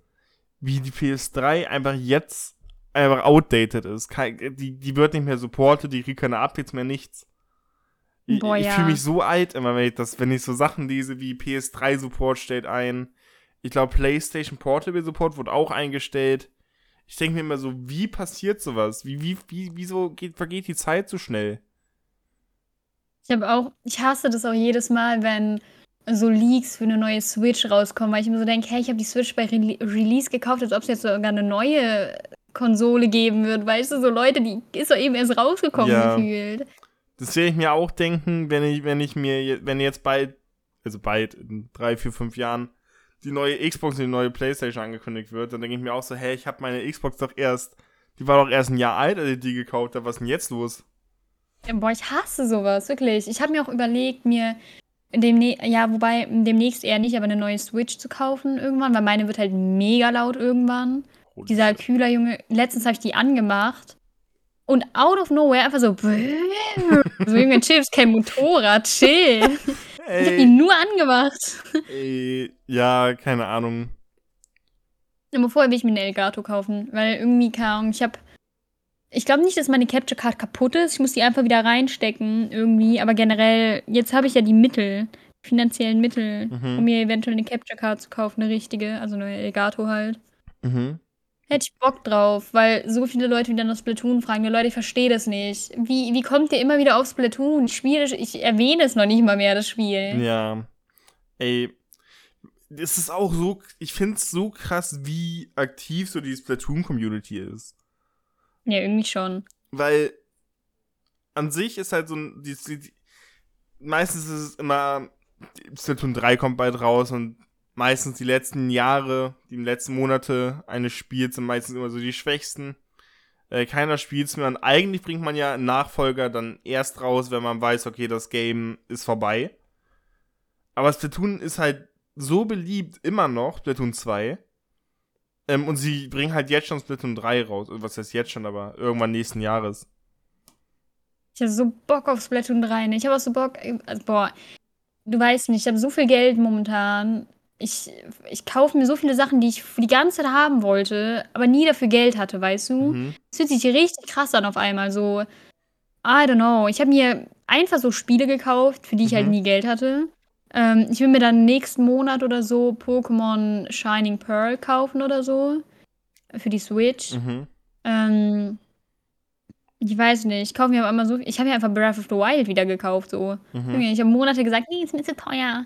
wie die PS3 einfach jetzt einfach outdated ist. Die, die wird nicht mehr supported, die kriegt keine Updates mehr, nichts. Ich, Boah, ich ja. fühle mich so alt immer, wenn ich, das, wenn ich so Sachen lese wie PS3 Support stellt ein. Ich glaube, PlayStation Portable Support wurde auch eingestellt. Ich denke mir immer so, wie passiert sowas? Wie, wie, wie, wieso geht, vergeht die Zeit so schnell? Ich habe auch, ich hasse das auch jedes Mal, wenn so Leaks für eine neue Switch rauskommen, weil ich mir so denke, hey, ich habe die Switch bei Re Release gekauft, als ob es jetzt sogar eine neue Konsole geben wird. Weißt du, so Leute, die ist doch eben erst rausgekommen Ja. gefühlt. Das werde ich mir auch denken, wenn ich, wenn ich mir, wenn jetzt bald, also bald, in drei, vier, fünf Jahren, die neue Xbox und die neue Playstation angekündigt wird, dann denke ich mir auch so, hey, ich habe meine Xbox doch erst, die war doch erst ein Jahr alt, als ich die gekauft habe, was ist denn jetzt los? Boah, ich hasse sowas, wirklich. Ich habe mir auch überlegt, mir demne ja, wobei demnächst eher nicht, aber eine neue Switch zu kaufen irgendwann, weil meine wird halt mega laut irgendwann. Holy Dieser. Kühler, Junge, letztens habe ich die angemacht und out of nowhere einfach so, so Junge, Chips, kein Motorrad, chill. Ich habe die Ey, nur angemacht. ey, ja, keine Ahnung. Aber vorher will ich mir eine Elgato kaufen, weil irgendwie, keine Ahnung, ich habe. Ich glaube nicht, dass meine Capture Card kaputt ist. Ich muss die einfach wieder reinstecken irgendwie. Aber generell, jetzt habe ich ja die Mittel, die finanziellen Mittel, Mhm. um mir eventuell eine Capture Card zu kaufen, eine richtige, also eine Elgato halt. Mhm. Hätte ich Bock drauf, weil so viele Leute wieder nach Splatoon fragen. Ja, Leute, ich verstehe das nicht. Wie, wie kommt ihr immer wieder auf Splatoon? Ich spiele, ich erwähne es noch nicht mal mehr, das Spiel. Ja. Ey, es ist auch so, ich finde es so krass, wie aktiv so die Splatoon-Community ist. Ja, irgendwie schon. Weil an sich ist halt so ein. Die, die, die, meistens ist es immer. Splatoon 3 kommt bald raus und meistens die letzten Jahre, die letzten Monate eines Spiels sind meistens immer so die schwächsten. Äh, keiner spielt es mehr und eigentlich bringt man ja einen Nachfolger dann erst raus, wenn man weiß, okay, das Game ist vorbei. Aber Splatoon ist halt so beliebt immer noch, Splatoon 2. Ähm, und sie bringen halt jetzt schon Splatoon 3 raus. Was heißt jetzt schon, aber irgendwann nächsten Jahres. Ich habe so Bock auf Splatoon 3. Ne? Ich habe auch so Bock. Also, boah, du weißt nicht, ich habe so viel Geld momentan. Ich, ich kaufe mir so viele Sachen, die ich die ganze Zeit haben wollte, aber nie dafür Geld hatte, weißt du? Mhm. Es fühlt sich richtig krass an auf einmal. So, I don't know. Ich habe mir einfach so Spiele gekauft, für die ich halt Mhm. nie Geld hatte. Ähm, ich will mir dann nächsten Monat oder so Pokémon Shining Pearl kaufen oder so. Für die Switch. Mhm. Ähm, ich weiß nicht. Ich kaufe mir auf einmal so. Ich habe mir einfach Breath of the Wild wieder gekauft. So. Mhm. Ich habe Monate gesagt, nee, ist mir zu teuer.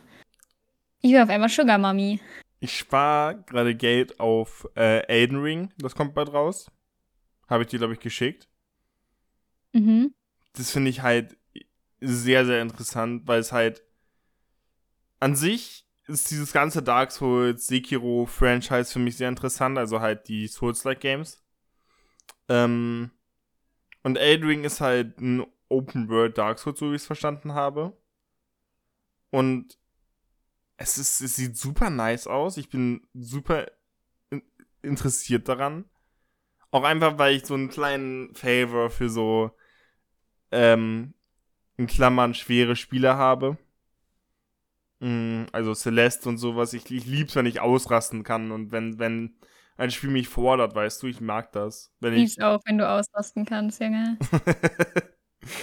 Ich will auf einmal Sugar Mami. Ich spare gerade Geld auf äh, Elden Ring. Das kommt bald raus. Habe ich dir, glaube ich, geschickt. Mhm. Das finde ich halt sehr, sehr interessant, weil es halt an sich ist dieses ganze Dark Souls, Sekiro-Franchise für mich sehr interessant, also halt die Souls-like Games. Ähm, und Elden ist halt ein Open World Dark Souls, so wie ich es verstanden habe. Und es, ist, es sieht super nice aus. Ich bin super in, interessiert daran. Auch einfach, weil ich so einen kleinen Favor für so, ähm, in Klammern schwere Spiele habe. Mm, also Celeste und sowas. Ich, ich lieb's, wenn ich ausrasten kann und wenn, wenn ein Spiel mich fordert, weißt du, ich mag das. Wenn ich lieb's auch, wenn du ausrasten kannst, Junge.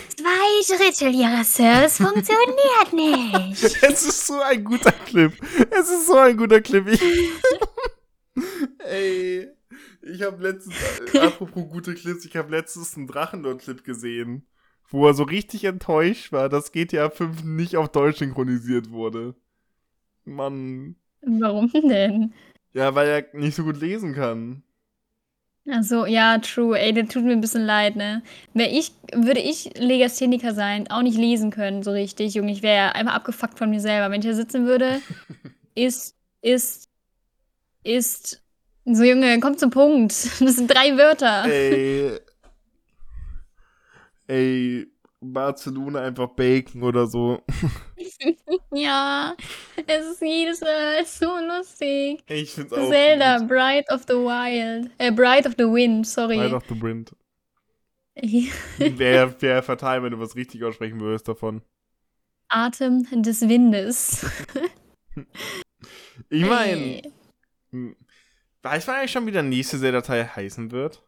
Zwei Schritte, lieber Sir, es funktioniert nicht. Es ist so ein guter Clip. Es ist so ein guter Clip. Ich Ey, ich habe letztens, äh, apropos gute Clips, ich habe letztens einen Drachenlord-Clip gesehen, wo er so richtig enttäuscht war, dass GTA 5 nicht auf Deutsch synchronisiert wurde. Mann. Warum denn? Ja, weil er nicht so gut lesen kann. Ach so, ja, true. Ey, das tut mir ein bisschen leid, ne? Wär ich, würde ich Legastheniker sein, auch nicht lesen können, so richtig, Junge. Ich wäre ja einmal abgefuckt von mir selber. Wenn ich da sitzen würde, ist, ist, ist. So, Junge, komm zum Punkt. Das sind drei Wörter. Ey. Ey, Barcelona einfach Bacon oder so. ja, es ist jedes Mal so lustig. Ich find's auch Zelda, gut. Bright of the Wild. Äh, Bright of the Wind, sorry. Bright of the Wind. Wäre wär fatal, wenn du was richtig aussprechen würdest davon. Atem des Windes. ich meine, weiß man eigentlich schon, wie der nächste Zelda-Teil heißen wird?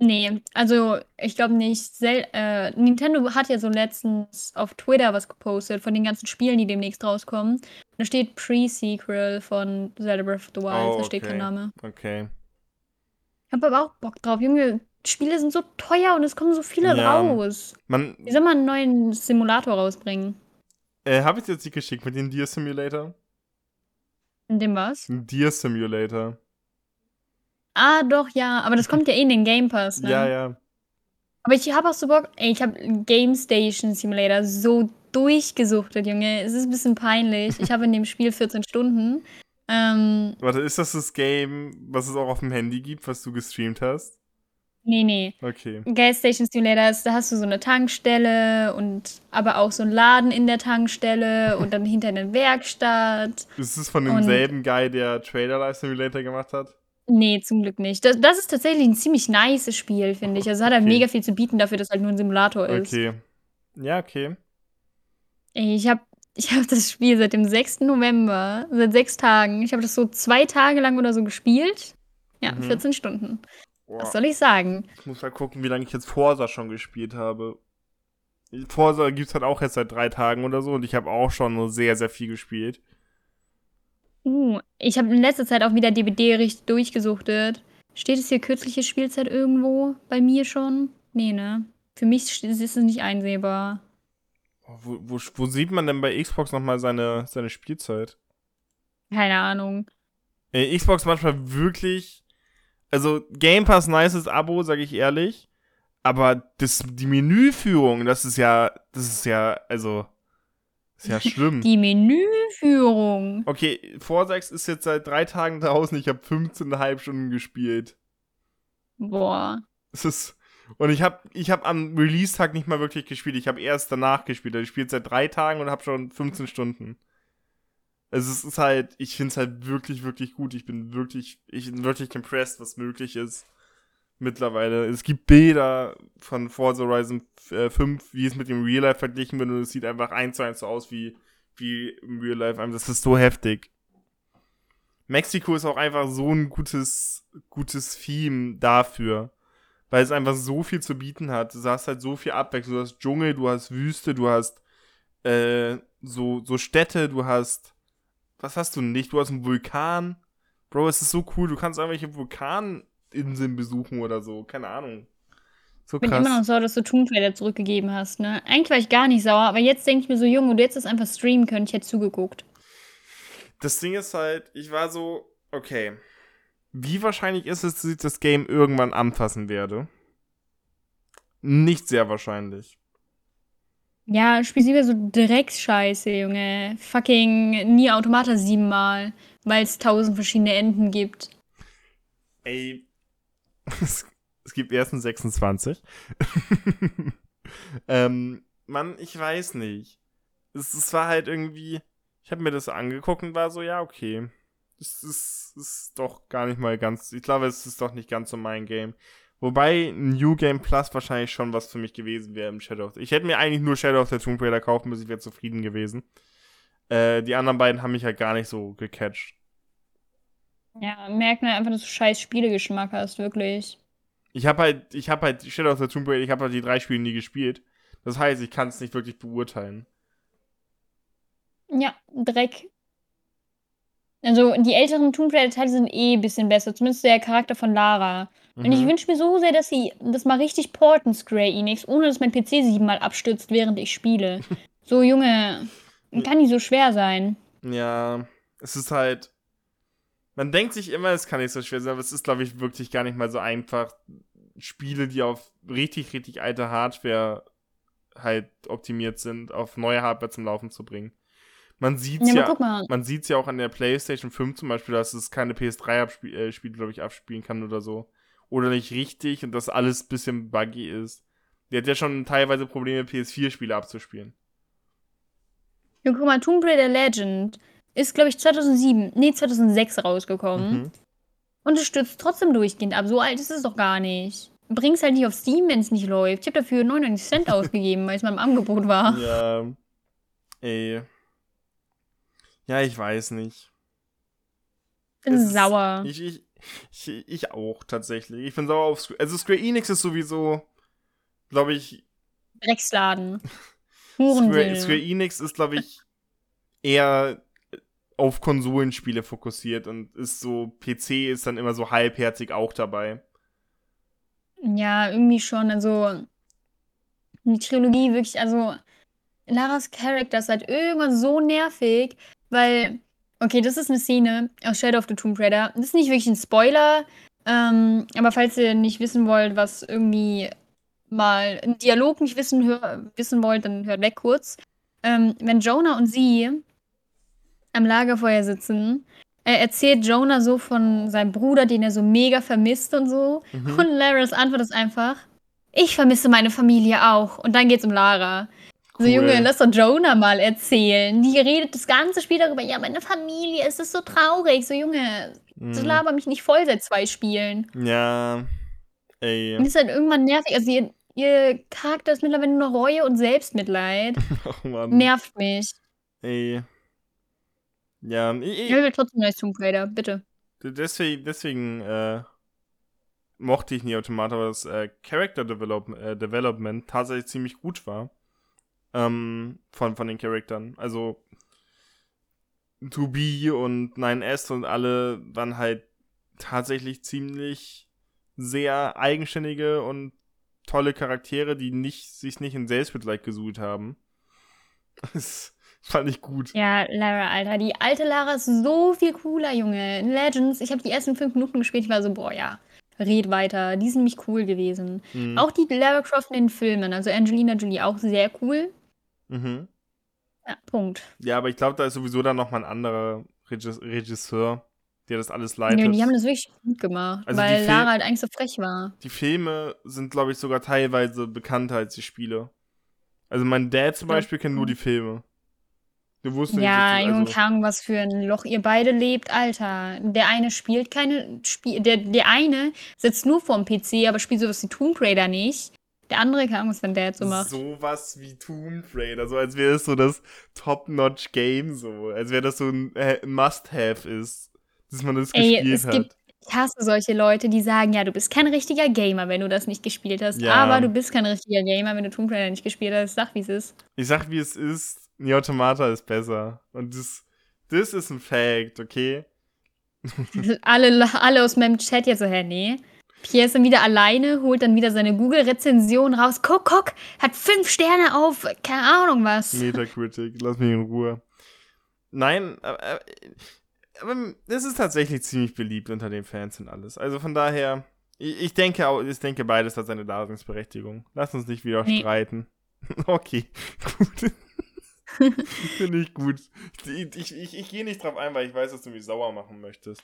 Nee, also ich glaube nicht. Sel äh, Nintendo hat ja so letztens auf Twitter was gepostet von den ganzen Spielen, die demnächst rauskommen. Da steht Pre-Sequel von Zelda Breath of the Wild, Oh, da steht kein okay. Name. Okay. Ich habe aber auch Bock drauf. Junge, Spiele sind so teuer und es kommen so viele Ja. raus. Man, Wie soll man einen neuen Simulator rausbringen? äh, hab ich dir jetzt nicht geschickt mit dem Deer Simulator? In dem was? Ein Deer Simulator. Ah, doch, ja. Aber das kommt ja eh in den Game Pass, ne? Ja, ja. Aber ich habe auch so Bock. Ey, ich habe Game Station Simulator so durchgesuchtet, Junge. Es ist ein bisschen peinlich. Ich habe in dem Spiel 14 Stunden. Ähm, Warte, ist das das Game, was es auch auf dem Handy gibt, was du gestreamt hast? nee, nee. Okay. Gas Station Simulator ist, da hast du so eine Tankstelle und aber auch so einen Laden in der Tankstelle und dann hinter eine Werkstatt. Ist es von Und- demselben Guy, der Trailer Life Simulator gemacht hat? Nee, zum Glück nicht. Das, das ist tatsächlich ein ziemlich nice Spiel, finde ich. Also es hat halt Okay. mega viel zu bieten dafür, dass es halt nur ein Simulator ist. Okay. Ja, okay. Ey, ich habe ich hab das Spiel seit dem 6. November, seit sechs Tagen. Ich habe das so zwei Tage lang oder so gespielt. Ja, Mhm. 14 Stunden. Boah, Was soll ich sagen? ich muss mal gucken, wie lange ich jetzt Forza schon gespielt habe. Forza gibt's halt auch jetzt seit drei Tagen oder so und ich habe auch schon nur sehr, sehr viel gespielt. Uh, ich habe in letzter Zeit auch wieder DBD richtig durchgesuchtet. Steht es hier kürzliche Spielzeit irgendwo bei mir schon? Nee, ne? Für mich st- ist es nicht einsehbar. Oh, Wo, wo, wo sieht man denn bei Xbox nochmal seine, seine Spielzeit? Keine Ahnung. Äh, Xbox manchmal wirklich. Also, Game Pass, nices Abo, sag ich ehrlich. Aber das, die Menüführung, das ist ja. Das ist ja. Also. Ist ja schlimm. Die Menüführung. Okay, Vorsex ist jetzt seit drei Tagen draußen. Ich habe 15,5 Stunden gespielt. Boah. Es ist. Und ich habe ich hab am Release-Tag nicht mal wirklich gespielt. Ich habe erst danach gespielt. Also Ich spiele seit drei Tagen und habe schon 15 Stunden. Also es ist halt, ich finde es halt wirklich, wirklich gut. Ich bin wirklich, ich bin wirklich impressed, was möglich ist mittlerweile. Es gibt Bilder von Forza Horizon äh, 5, wie es mit dem Real Life verglichen wird und es sieht einfach eins zu eins so aus wie, wie im Real Life. Das ist so heftig. Mexiko ist auch einfach so ein gutes, gutes Theme dafür. Weil es einfach so viel zu bieten hat. Du hast halt so viel Abwechslung. Du hast Dschungel, du hast Wüste, du hast äh, so, so Städte, du hast. Was hast du nicht? Du hast einen Vulkan. Bro, es ist so cool. Du kannst irgendwelche Vulkaninseln besuchen oder so. Keine Ahnung. So Ich bin immer noch sauer, dass du Tomb Raider zurückgegeben hast, ne? Eigentlich war ich gar nicht sauer, aber jetzt denke ich mir so, Junge, du hättest das einfach streamen können, ich hätte zugeguckt. Das Ding ist halt, ich war so, okay. Wie wahrscheinlich ist es, dass ich das Game irgendwann anfassen werde? Nicht sehr wahrscheinlich. Ja, spielst lieber so Drecksscheiße, Junge. Fucking nie Automata siebenmal, weil es tausend verschiedene Enden gibt. Ey, es, es gibt erstens 26. ähm, Mann, ich weiß nicht. Es, es war halt irgendwie, ich habe mir das angeguckt und war so, ja, okay. Das ist, ist doch gar nicht mal ganz, ich glaube, es ist doch nicht ganz so mein Game. Wobei New Game Plus wahrscheinlich schon was für mich gewesen wäre im Shadow of the Ich hätte mir eigentlich nur Shadow of the Tomb Raider kaufen müssen, ich wäre zufrieden gewesen. Äh, die anderen beiden haben mich halt gar nicht so gecatcht. Ja, merkt man einfach, dass du scheiß Spielegeschmack hast, wirklich. Ich habe halt, ich habe halt Shadow of the Tomb Raider, ich habe halt die drei Spiele nie gespielt. Das heißt, ich kann es nicht wirklich beurteilen. Ja, Dreck. Also, die älteren Tomb Raider-Teile sind eh ein bisschen besser, zumindest der Charakter von Lara. Und ich Mhm. wünsche mir so sehr, dass sie das mal richtig porten, Square Enix, ohne dass mein PC siebenmal abstürzt, während ich spiele. So, Junge, kann nicht so schwer sein. Ja, es ist halt. Man denkt sich immer, es kann nicht so schwer sein, aber es ist, glaube ich, wirklich gar nicht mal so einfach, Spiele, die auf richtig, richtig alte Hardware halt optimiert sind, auf neue Hardware zum Laufen zu bringen. Man sieht's Ja, ja, man sieht's ja auch an der PlayStation 5 zum Beispiel, dass es keine PS3-Spiele, äh, glaube ich, abspielen kann oder so. Oder nicht richtig und dass alles ein bisschen buggy ist. Die hat ja schon teilweise Probleme, PS4-Spiele abzuspielen. Ja, guck mal, Tomb Raider Legend ist, glaube ich, 2007, nee, 2006 rausgekommen. Mhm. Und es stürzt trotzdem durchgehend ab. So alt ist es doch gar nicht. Bring's halt nicht auf Steam, wenn es nicht läuft. Ich habe dafür 99 Cent ausgegeben, weil es mal im Angebot war. Ja. Ey. Ja, ich weiß nicht. Bin Es ist- sauer. Ich, ich, ich, ich auch, tatsächlich. Ich bin sauer auf Square. Also Square Enix ist sowieso, glaube ich, Drecksladen. Square. Square Enix ist, glaube ich, eher auf Konsolenspiele fokussiert und ist so, PC ist dann immer so halbherzig auch dabei. Ja, irgendwie schon. Also, die Trilogie wirklich, also, Laras Charakter ist halt irgendwann so nervig, weil, okay, das ist eine Szene aus Shadow of the Tomb Raider. Das ist nicht wirklich ein Spoiler, ähm, aber falls ihr nicht wissen wollt, was irgendwie mal einen Dialog nicht wissen, hör, wissen wollt, dann hört weg kurz. Ähm, wenn Jonah und sie am Lagerfeuer sitzen, äh, erzählt Jonah so von seinem Bruder, den er so mega vermisst und so. Mhm. Und Laras Antwort ist einfach: Ich vermisse meine Familie auch. Und dann geht's um Lara. So, Cool. Junge, lass doch Jonah mal erzählen. Die redet das ganze Spiel darüber: Ja, meine Familie, es ist so traurig. So, Junge, das Mhm. laber mich nicht voll seit zwei Spielen. Ja. Ey. Und ist halt irgendwann nervig. Also, ihr, ihr Charakter ist mittlerweile nur Reue und Selbstmitleid. Oh Mann. Nervt mich. Ey. Ja, ich, Ich will trotzdem neues Tomb Raider, bitte. Deswegen, deswegen äh, mochte ich nie Automata, weil das äh, Character Develop äh, Development tatsächlich ziemlich gut war. Ähm, von, von den Charakteren. Also 2B und 9S und alle waren halt tatsächlich ziemlich sehr eigenständige und tolle Charaktere, die nicht, sich nicht in Selbstmitleid gesucht haben. Das fand ich gut. Ja, Lara, Alter. Die alte Lara ist so viel cooler, Junge. In Legends, ich habe die ersten fünf Minuten gespielt, ich war so, boah, ja, red weiter. Die sind nämlich cool gewesen. Mhm. Auch die Lara Croft in den Filmen, also Angelina Jolie, auch sehr cool. Mhm. Ja, Punkt. Ja, aber ich glaube, da ist sowieso dann nochmal ein anderer Regis Regisseur, der das alles Nö, leitet. die haben das wirklich gut gemacht, Also weil Lara halt eigentlich so frech war. Die Filme sind, glaube ich, sogar teilweise bekannter als die Spiele. Also mein Dad zum. Beispiel kennt nur die Filme. Der wusste Ja, nicht, du- keine Ahnung, was für ein Loch ihr beide lebt, Alter. Der eine spielt keine Spiel, der, der eine sitzt nur vorm PC, aber spielt sowas wie Tomb Raider nicht. Der andere, Ahnung, was dein Dad so macht. Sowas wie Tomb Raider, so als wäre es so das Top-Notch-Game, so. Als wäre das so ein äh, Must-Have ist, dass man das Ey, gespielt es hat. gibt, ich hasse solche Leute, die sagen, ja, du bist kein richtiger Gamer, wenn du das nicht gespielt hast. Ja. Aber du bist kein richtiger Gamer, wenn du Tomb Raider nicht gespielt hast. Sag, wie es ist. Ich sag, wie es ist, Nier Automata ist besser. Und das, das ist ein Fact, okay? alle, alle aus meinem Chat jetzt so, hä, nee. Pierre ist dann wieder alleine, holt dann wieder seine Google-Rezension raus. Guck, guck, hat fünf Sterne auf, keine Ahnung was. Metacritic, lass mich in Ruhe. Nein, aber, aber- aber das ist tatsächlich ziemlich beliebt unter den Fans und alles. Also von daher, ich, ich denke auch, ich denke beides hat seine Daseinsberechtigung. Lass uns nicht wieder Nee. streiten. Okay, gut. Finde ich gut. Ich, ich, ich, ich gehe nicht drauf ein, weil ich weiß, dass du mich sauer machen möchtest.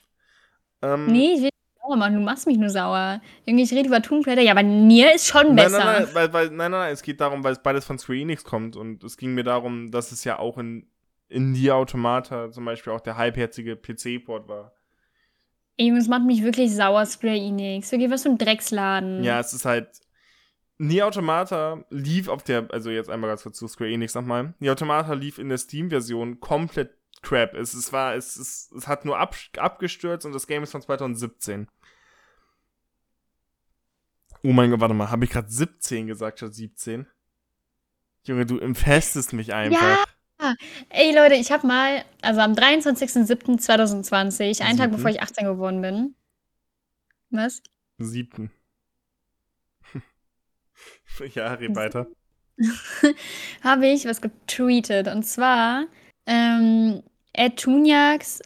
Ähm, Nee, ich will nicht sauer machen, du machst mich nur sauer. Irgendwie, ich rede über Tomb Raider, ja, aber Nier ist schon Nein, besser. nein, nein, weil, weil, nein, nein, es geht darum, weil es beides von Square Enix kommt und es ging mir darum, dass es ja auch in, in Nier Automata zum Beispiel auch der halbherzige PC-Port war. Ey, Junge, es macht mich wirklich sauer, Square Enix. Wirklich, was für ein Drecksladen. Ja, es ist halt. Nier Automata lief auf der, also jetzt einmal ganz kurz zu Square Enix nochmal. Nier Automata lief in der Steam-Version komplett crap. Es, es war, es, es, es hat nur ab, abgestürzt und das Game ist von 2017. Oh mein Gott, warte mal, habe ich gerade 17 gesagt statt 17? Junge, du infestest mich einfach. Ey, Leute, ich habe mal, also am 23.07.2020, einen Tag bevor ich 18 geworden bin. Was? Siebten. ja, red weiter. habe ich was getweetet. Und zwar, ähm, Ed Tunjax,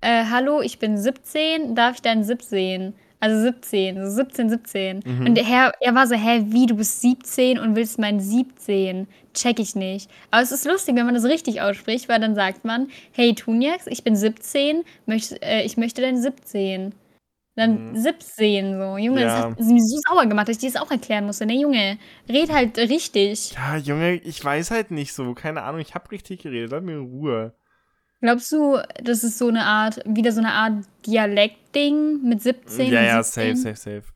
äh, hallo, ich bin 17, darf ich deinen Sip sehen? Also 17, so 17, 17. Mhm. Und er, er war so, hä, wie, du bist 17 und willst mein 17? Check ich nicht. Aber es ist lustig, wenn man das richtig ausspricht, weil dann sagt man, hey Tunjax, ich bin 17, möcht, äh, ich möchte dein 17. Dann Mhm. 17 so. Junge, das Ja. hat sie mir so sauer gemacht, dass ich dir das auch erklären musste. Ne, Junge, red halt richtig. Ja, Junge, ich weiß halt nicht so. Keine Ahnung, ich habe richtig geredet. Lass mir in Ruhe. Glaubst du, das ist so eine Art, wieder so eine Art Dialektding mit 17? Ja, ja, 17? safe, safe, safe.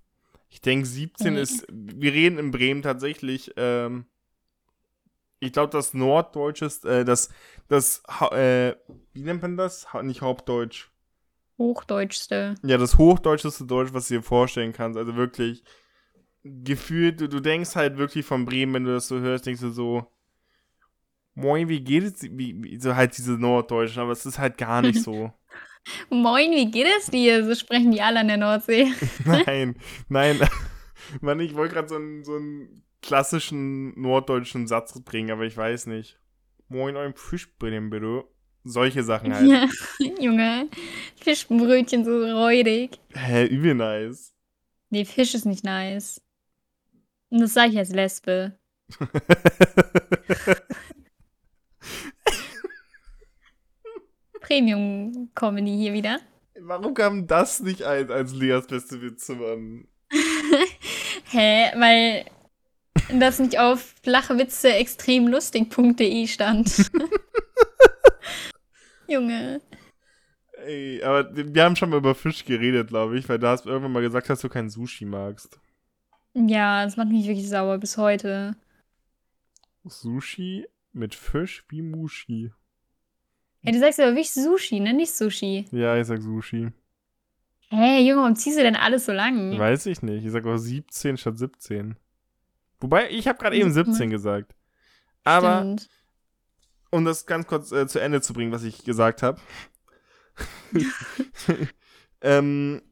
Ich denke, 17 Nee. ist. Wir reden in Bremen tatsächlich. Ähm, ich glaube, das Norddeutsch ist. Äh, das. das äh, wie nennt man das? Nicht Hauptdeutsch. Hochdeutschste. Ja, das hochdeutscheste Deutsch, was du dir vorstellen kannst. Also wirklich. Gefühlt, du, du denkst halt wirklich von Bremen, wenn du das so hörst, denkst du so. Moin, wie geht es? Wie, wie, so halt diese Norddeutschen, aber es ist halt gar nicht so. Moin, wie geht es dir? So sprechen die alle an der Nordsee. Nein, nein. Mann, ich wollte gerade so einen, so einen klassischen norddeutschen Satz bringen, aber ich weiß nicht. Moin, euer Fischbrötchen, bitte. Solche Sachen halt. Ja, Junge. Fischbrötchen so räudig. Hä, übel nice. Nee, Fisch ist nicht nice. Und das sage ich als Lesbe. Premium-Comedy hier wieder. Warum kam das nicht ein als Leas beste Witze, Mann? Hä? Weil das nicht auf flachwitze extremlustig.de stand. Junge. Ey, aber wir haben schon mal über Fisch geredet, glaube ich, weil du hast irgendwann mal gesagt, dass du kein Sushi magst. Ja, das macht mich wirklich sauer bis heute. Sushi mit Fisch wie Mushi. Ey, du sagst aber wirklich Sushi, ne? Nicht Sushi. Ja, ich sag Sushi. Hä, Junge, warum ziehst du denn alles so lang? Weiß ich nicht. Ich sag auch 17 statt 17. Wobei, ich habe gerade eben 17 gesagt. Aber, Stimmt. Um das ganz kurz äh, zu Ende zu bringen, was ich gesagt habe. ähm,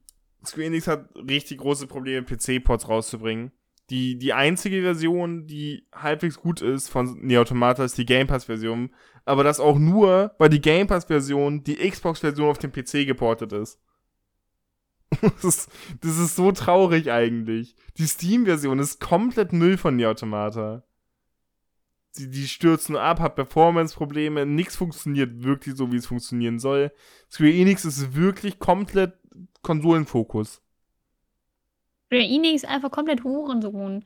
Square Enix hat richtig große Probleme, PC-Ports rauszubringen. Die, die einzige Version, die halbwegs gut ist von Nier Automata, ist die Game Pass-Version. Aber das auch nur, weil die Game Pass-Version die Xbox-Version auf dem PC geportet ist. das, ist. Das ist so traurig eigentlich. Die Steam-Version ist komplett Müll von Nier Automata. Die, die stürzt nur ab, hat Performance-Probleme, nichts funktioniert wirklich so, wie es funktionieren soll. Square Enix ist wirklich komplett Konsolenfokus. Square Enix ist einfach komplett Hurensohn.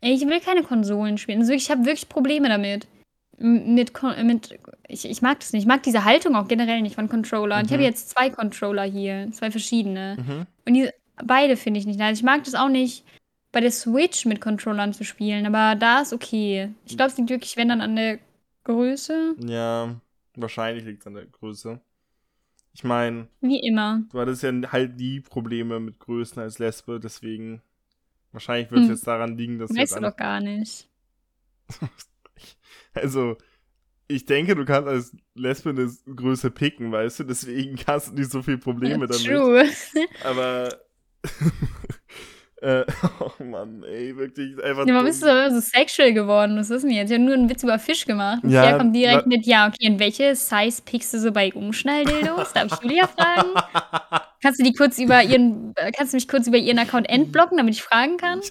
Ey, ich will keine Konsolen spielen. Also ich habe wirklich Probleme damit. Mit, Kon- mit ich, ich mag das nicht. Ich mag diese Haltung auch generell nicht von Controllern. Ich habe Mhm. jetzt zwei Controller hier, zwei verschiedene. Mhm. Und die, beide finde ich nicht nice. Ich mag das auch nicht, bei der Switch mit Controllern zu spielen, aber da ist okay. Ich glaube, es liegt wirklich, wenn dann an der Größe. Ja, wahrscheinlich liegt es an der Größe. Ich meine, Wie immer. du hattest ja halt nie Probleme mit Größen als Lesbe, deswegen wahrscheinlich wird es Hm. jetzt daran liegen, dass du Weißt du doch gar nicht. Also, ich denke, du kannst als Lesbe eine Größe picken, weißt du, deswegen hast du nicht so viel Probleme damit. True. Aber. äh, oh Mann, ey, wirklich einfach. Ja, warum bist du so sexual geworden? Was ist denn jetzt? Ich habe nur einen Witz über Fisch gemacht. Und Ja, ja, kommt direkt mit, ja, okay, und welche Size pickst du so bei Umschnalldildos? Darf ich Julia fragen? Kannst du die kurz über ihren, äh, kannst du mich kurz über ihren Account entblocken, damit ich fragen kann?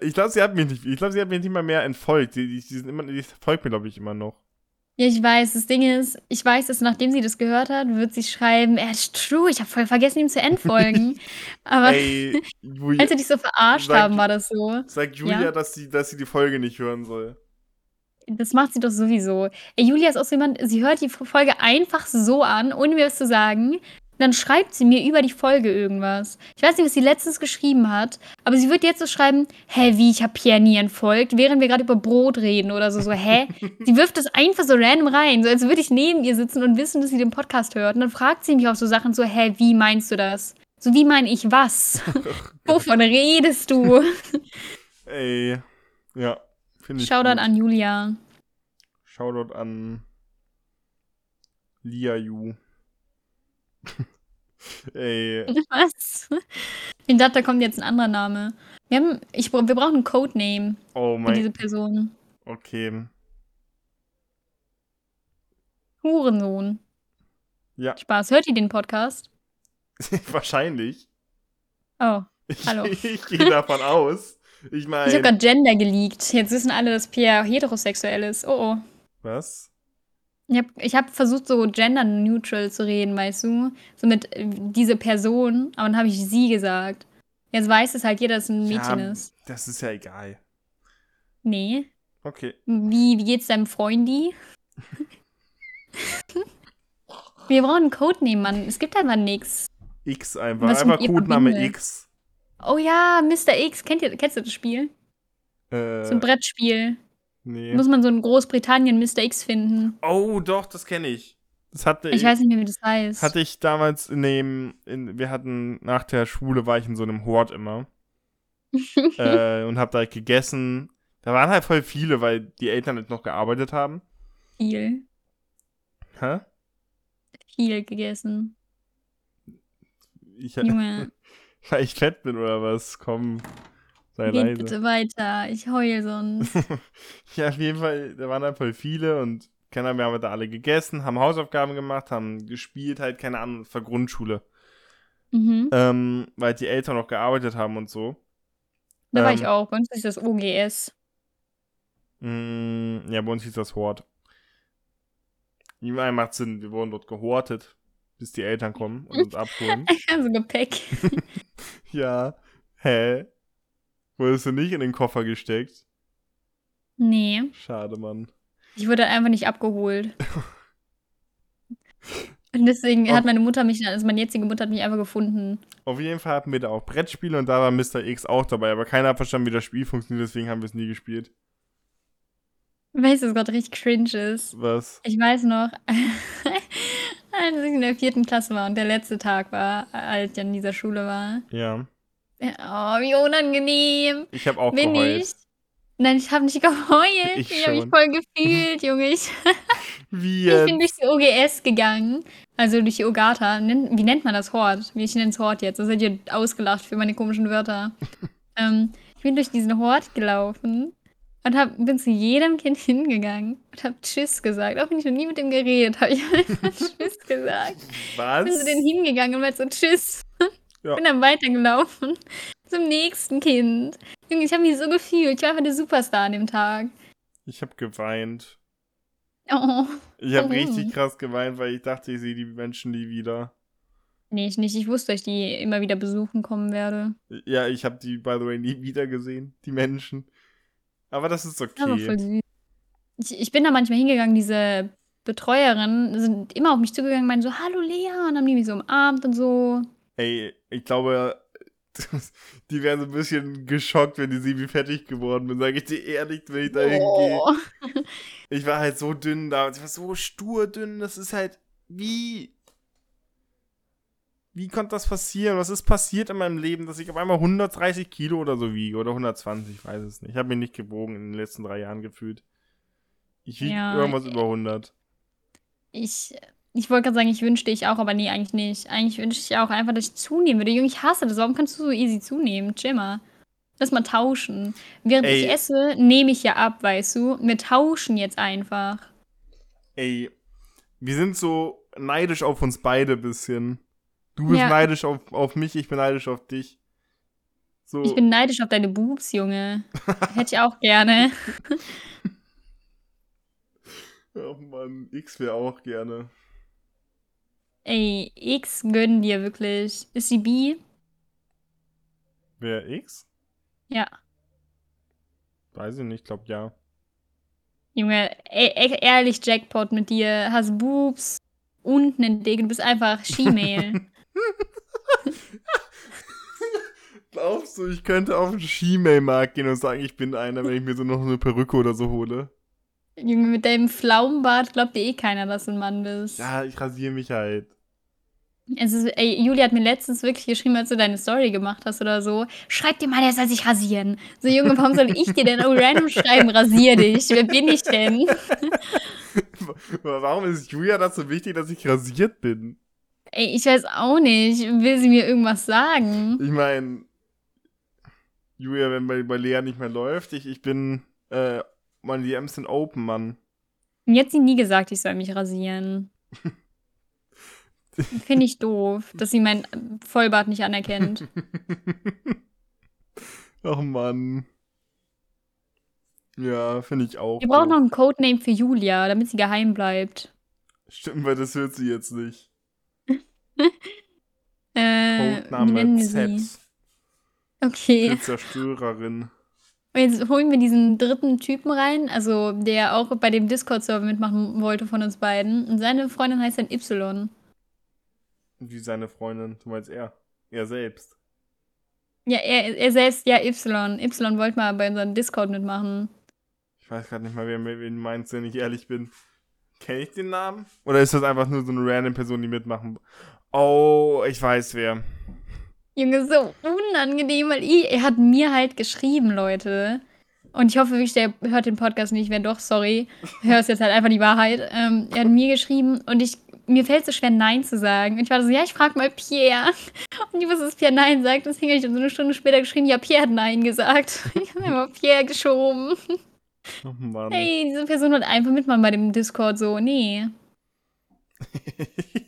Ich glaube, sie hat mich nicht, ich glaube, sie hat mich nicht mal mehr entfolgt. Die, die, die, sind immer, die folgt mir, glaube ich, immer noch. Ja, ich weiß. Das Ding ist, ich weiß, dass nachdem sie das gehört hat, wird sie schreiben, er ist true, ich habe voll vergessen, ihm zu entfolgen. Aber Ey, Julia, als sie dich so verarscht Sag- haben, war das so. sag Julia, Ja? dass, sie, dass sie die Folge nicht hören soll. Das macht sie doch sowieso. Ey, Julia ist auch so jemand, sie hört die Folge einfach so an, ohne mir was zu sagen. Dann schreibt sie mir über die Folge irgendwas. Ich weiß nicht, was sie letztens geschrieben hat, aber sie wird jetzt so schreiben, hä, wie, ich habe Pierre nie entfolgt, während wir gerade über Brot reden oder so, so, hä? sie wirft das einfach so random rein, so als würde ich neben ihr sitzen und wissen, dass sie den Podcast hört. Und dann fragt sie mich auch so Sachen so, hä, wie meinst du das? So, wie meine ich was? Wovon redest du? Ey, ja, finde ich Shoutout gut. an Julia. Shoutout an Lia Yu. Ey, Was? Ich dachte, da kommt jetzt ein anderer Name. Wir, haben, ich, wir brauchen einen Codename oh für diese mein, Person. okay. Hurensohn. Ja, Spaß. Hört ihr den Podcast? wahrscheinlich. Oh. Ich, Hallo. ich gehe davon aus. Ich Ich habe meine, gerade Gender geleakt. Jetzt wissen alle, dass Pierre heterosexuell ist. Oh oh. was? Ich habe ich hab versucht, so gender-neutral zu reden, weißt du? So mit äh, diese Person, aber dann habe ich sie gesagt. Jetzt weiß es halt jeder, dass es ein Mädchen Ja, ist. Das ist ja egal. Nee. Okay. Wie, wie geht's deinem Freundi? Wir brauchen einen Codename, Mann. Es gibt einfach nix. X einfach. Was einfach Codename. X. Oh ja, Mr. X. Kennt ihr, kennst du das Spiel? Äh, So ein Brettspiel. Nee. Muss man so in Großbritannien Mr. X finden. Oh, doch, das kenne ich. Das hatte Ich weiß nicht mehr, wie das heißt. Hatte ich damals in dem, in, wir hatten nach der Schule war ich in so einem Hort immer äh, und hab da gegessen. Da waren halt voll viele, weil die Eltern halt noch gearbeitet haben. viel. Hä? Viel gegessen. Ich, Junge, weil ich fett bin oder was? Komm, sei geht leise. bitte weiter. Ich heul sonst. ja, auf jeden Fall, da waren halt voll viele und keine Ahnung, wir haben da alle gegessen, haben Hausaufgaben gemacht, haben gespielt, halt, keine Ahnung, für Grundschule. mhm. Ähm, weil die Eltern noch gearbeitet haben und so. Da war ähm, ich auch. Bei uns ist das OGS. Mm, ja, bei uns hieß das Hort. Meine, macht Sinn, wir wurden dort gehortet, bis die Eltern kommen und uns abholen. Also Gepäck. ja. Hä? Wurdest du nicht in den Koffer gesteckt? Nee. Schade, Mann. Ich wurde einfach nicht abgeholt. Und deswegen hat meine Mutter mich, also meine jetzige Mutter hat mich einfach gefunden. Auf jeden Fall hatten wir da auch Brettspiele und da war Mr. X auch dabei, aber keiner hat verstanden, wie das Spiel funktioniert, deswegen haben wir es nie gespielt. Weißt du, was gerade richtig cringe ist? Was? Ich weiß noch, als ich in der vierten Klasse war und der letzte Tag war, als ich an dieser Schule war. Ja. Oh, wie unangenehm. Ich habe auch Bin geheult. ich? Nein, ich habe nicht geheult. Ich Ich, habe mich voll gefühlt, Junge. Ich, Wie ich bin durch die OGS gegangen. Also durch die Ogata. Wie nennt man das Hort? Wie ich nenne es Hort jetzt. Das seid ihr ausgelacht für meine komischen Wörter. ähm, ich bin durch diesen Hort gelaufen und hab, bin zu jedem Kind hingegangen und habe Tschüss gesagt. Auch wenn ich noch nie mit dem geredet habe, ich habe einfach Tschüss gesagt. Was? bin zu denen hingegangen und meinte so Tschüss. Ja. Bin dann weitergelaufen zum nächsten Kind. Junge, ich habe mich so gefühlt. Ich war einfach der Superstar an dem Tag. Ich habe geweint. Oh. Ich habe richtig krass geweint, weil ich dachte, ich sehe die Menschen nie wieder. Nee, ich nicht. Ich wusste, dass ich die immer wieder besuchen kommen werde. Ja, ich habe die, by the way, nie wieder gesehen, die Menschen. Aber das ist Das war voll okay. süß. Ich, ich bin da manchmal hingegangen, diese Betreuerinnen sind immer auf mich zugegangen und meinen so, hallo Lea, und haben die mich so umarmt und so. Ey, ich glaube, die wären so ein bisschen geschockt, wenn die sehen, wie fertig geworden bin. Sage ich dir ehrlich, wenn ich da hingehe. Oh. Ich war halt so dünn da. Ich war so stur dünn. Das ist halt, wie... Wie konnte das passieren? Was ist passiert in meinem Leben, dass ich auf einmal 130 Kilo oder so wiege? Oder 120, ich weiß es nicht. Ich habe mich nicht gewogen in den letzten drei Jahren gefühlt. Ich wiege Ja, irgendwas äh, über 100. Ich, ich wollte gerade sagen, ich wünschte ich auch, aber nee, eigentlich nicht. Eigentlich wünschte ich auch einfach, dass ich zunehmen würde. Junge, ich hasse das. Warum kannst du so easy zunehmen? Chill mal. Lass mal tauschen. Während Ey. ich esse, nehme ich ja ab, weißt du? Wir tauschen jetzt einfach. Ey, wir sind so neidisch auf uns beide bisschen. Du bist Ja. neidisch auf, auf mich, ich bin neidisch auf dich. So, Ich bin neidisch auf deine Boobs, Junge. Hätte ich auch gerne. oh Mann, X wäre auch gerne. Ey, X gönn dir wirklich. Ist sie bi? Wer X? Ja. Weiß ich nicht, glaub ja. Junge, ey, ey, ehrlich Jackpot mit dir. Hast Boobs und einen Dick. Du bist einfach She-Mail. Glaubst du, ich könnte auf den Skimail-Markt gehen und sagen, ich bin einer, wenn ich mir so noch eine Perücke oder so hole? Junge, mit deinem Pflaumenbart glaubt dir eh keiner, dass du ein Mann bist. Ja, ich rasiere mich halt. Es ist, ey, Julia hat mir letztens wirklich geschrieben, als du deine Story gemacht hast oder so. Schreib dir mal, der soll sich rasieren. So, Junge, warum soll ich dir denn random schreiben, rasier dich? Wer bin ich denn? Warum ist Julia das so wichtig, dass ich rasiert bin? Ey, ich weiß auch nicht. Will sie mir irgendwas sagen? Ich meine, Julia, wenn bei, bei Lea nicht mehr läuft, ich, ich bin, äh, meine DMs sind open, Mann. Mir hat sie nie gesagt, ich soll mich rasieren. Finde ich doof, dass sie mein Vollbart nicht anerkennt. Ach Mann. Ja, finde ich auch. Wir brauchen noch einen Codename für Julia, damit sie geheim bleibt. Stimmt, weil das hört sie jetzt nicht. Äh, Codename? Z. Okay. Zerstörerin. Und jetzt holen wir diesen dritten Typen rein, also der auch bei dem Discord-Server mitmachen wollte von uns beiden. Und seine Freundin heißt dann Y. Wie seine Freundin, du meinst er. Er selbst. Ja, er, er selbst, ja, Y. Y wollte mal bei unserem Discord mitmachen. Ich weiß gerade nicht mal, wer wen meinst, wenn ich ehrlich bin. Kenne ich den Namen? Oder ist das einfach nur so eine random Person, die mitmachen? Oh, ich weiß wer. Junge, so unangenehm, weil ich, er hat mir halt geschrieben, Leute. Und ich hoffe wirklich, der hört den Podcast nicht. Wenn doch, sorry. Hörst jetzt halt einfach die Wahrheit. Ähm, er hat mir geschrieben und ich, mir fällt es so schwer, Nein zu sagen. Und ich war so, ja, ich frag mal Pierre. Und ich wusste, dass Pierre Nein sagt. Deswegen habe ich dann so eine Stunde später geschrieben, ja, Pierre hat Nein gesagt. Ich habe immer Pierre geschoben. Oh Mann. Hey, diese Person hat einfach mitmachen bei dem Discord so. Nee.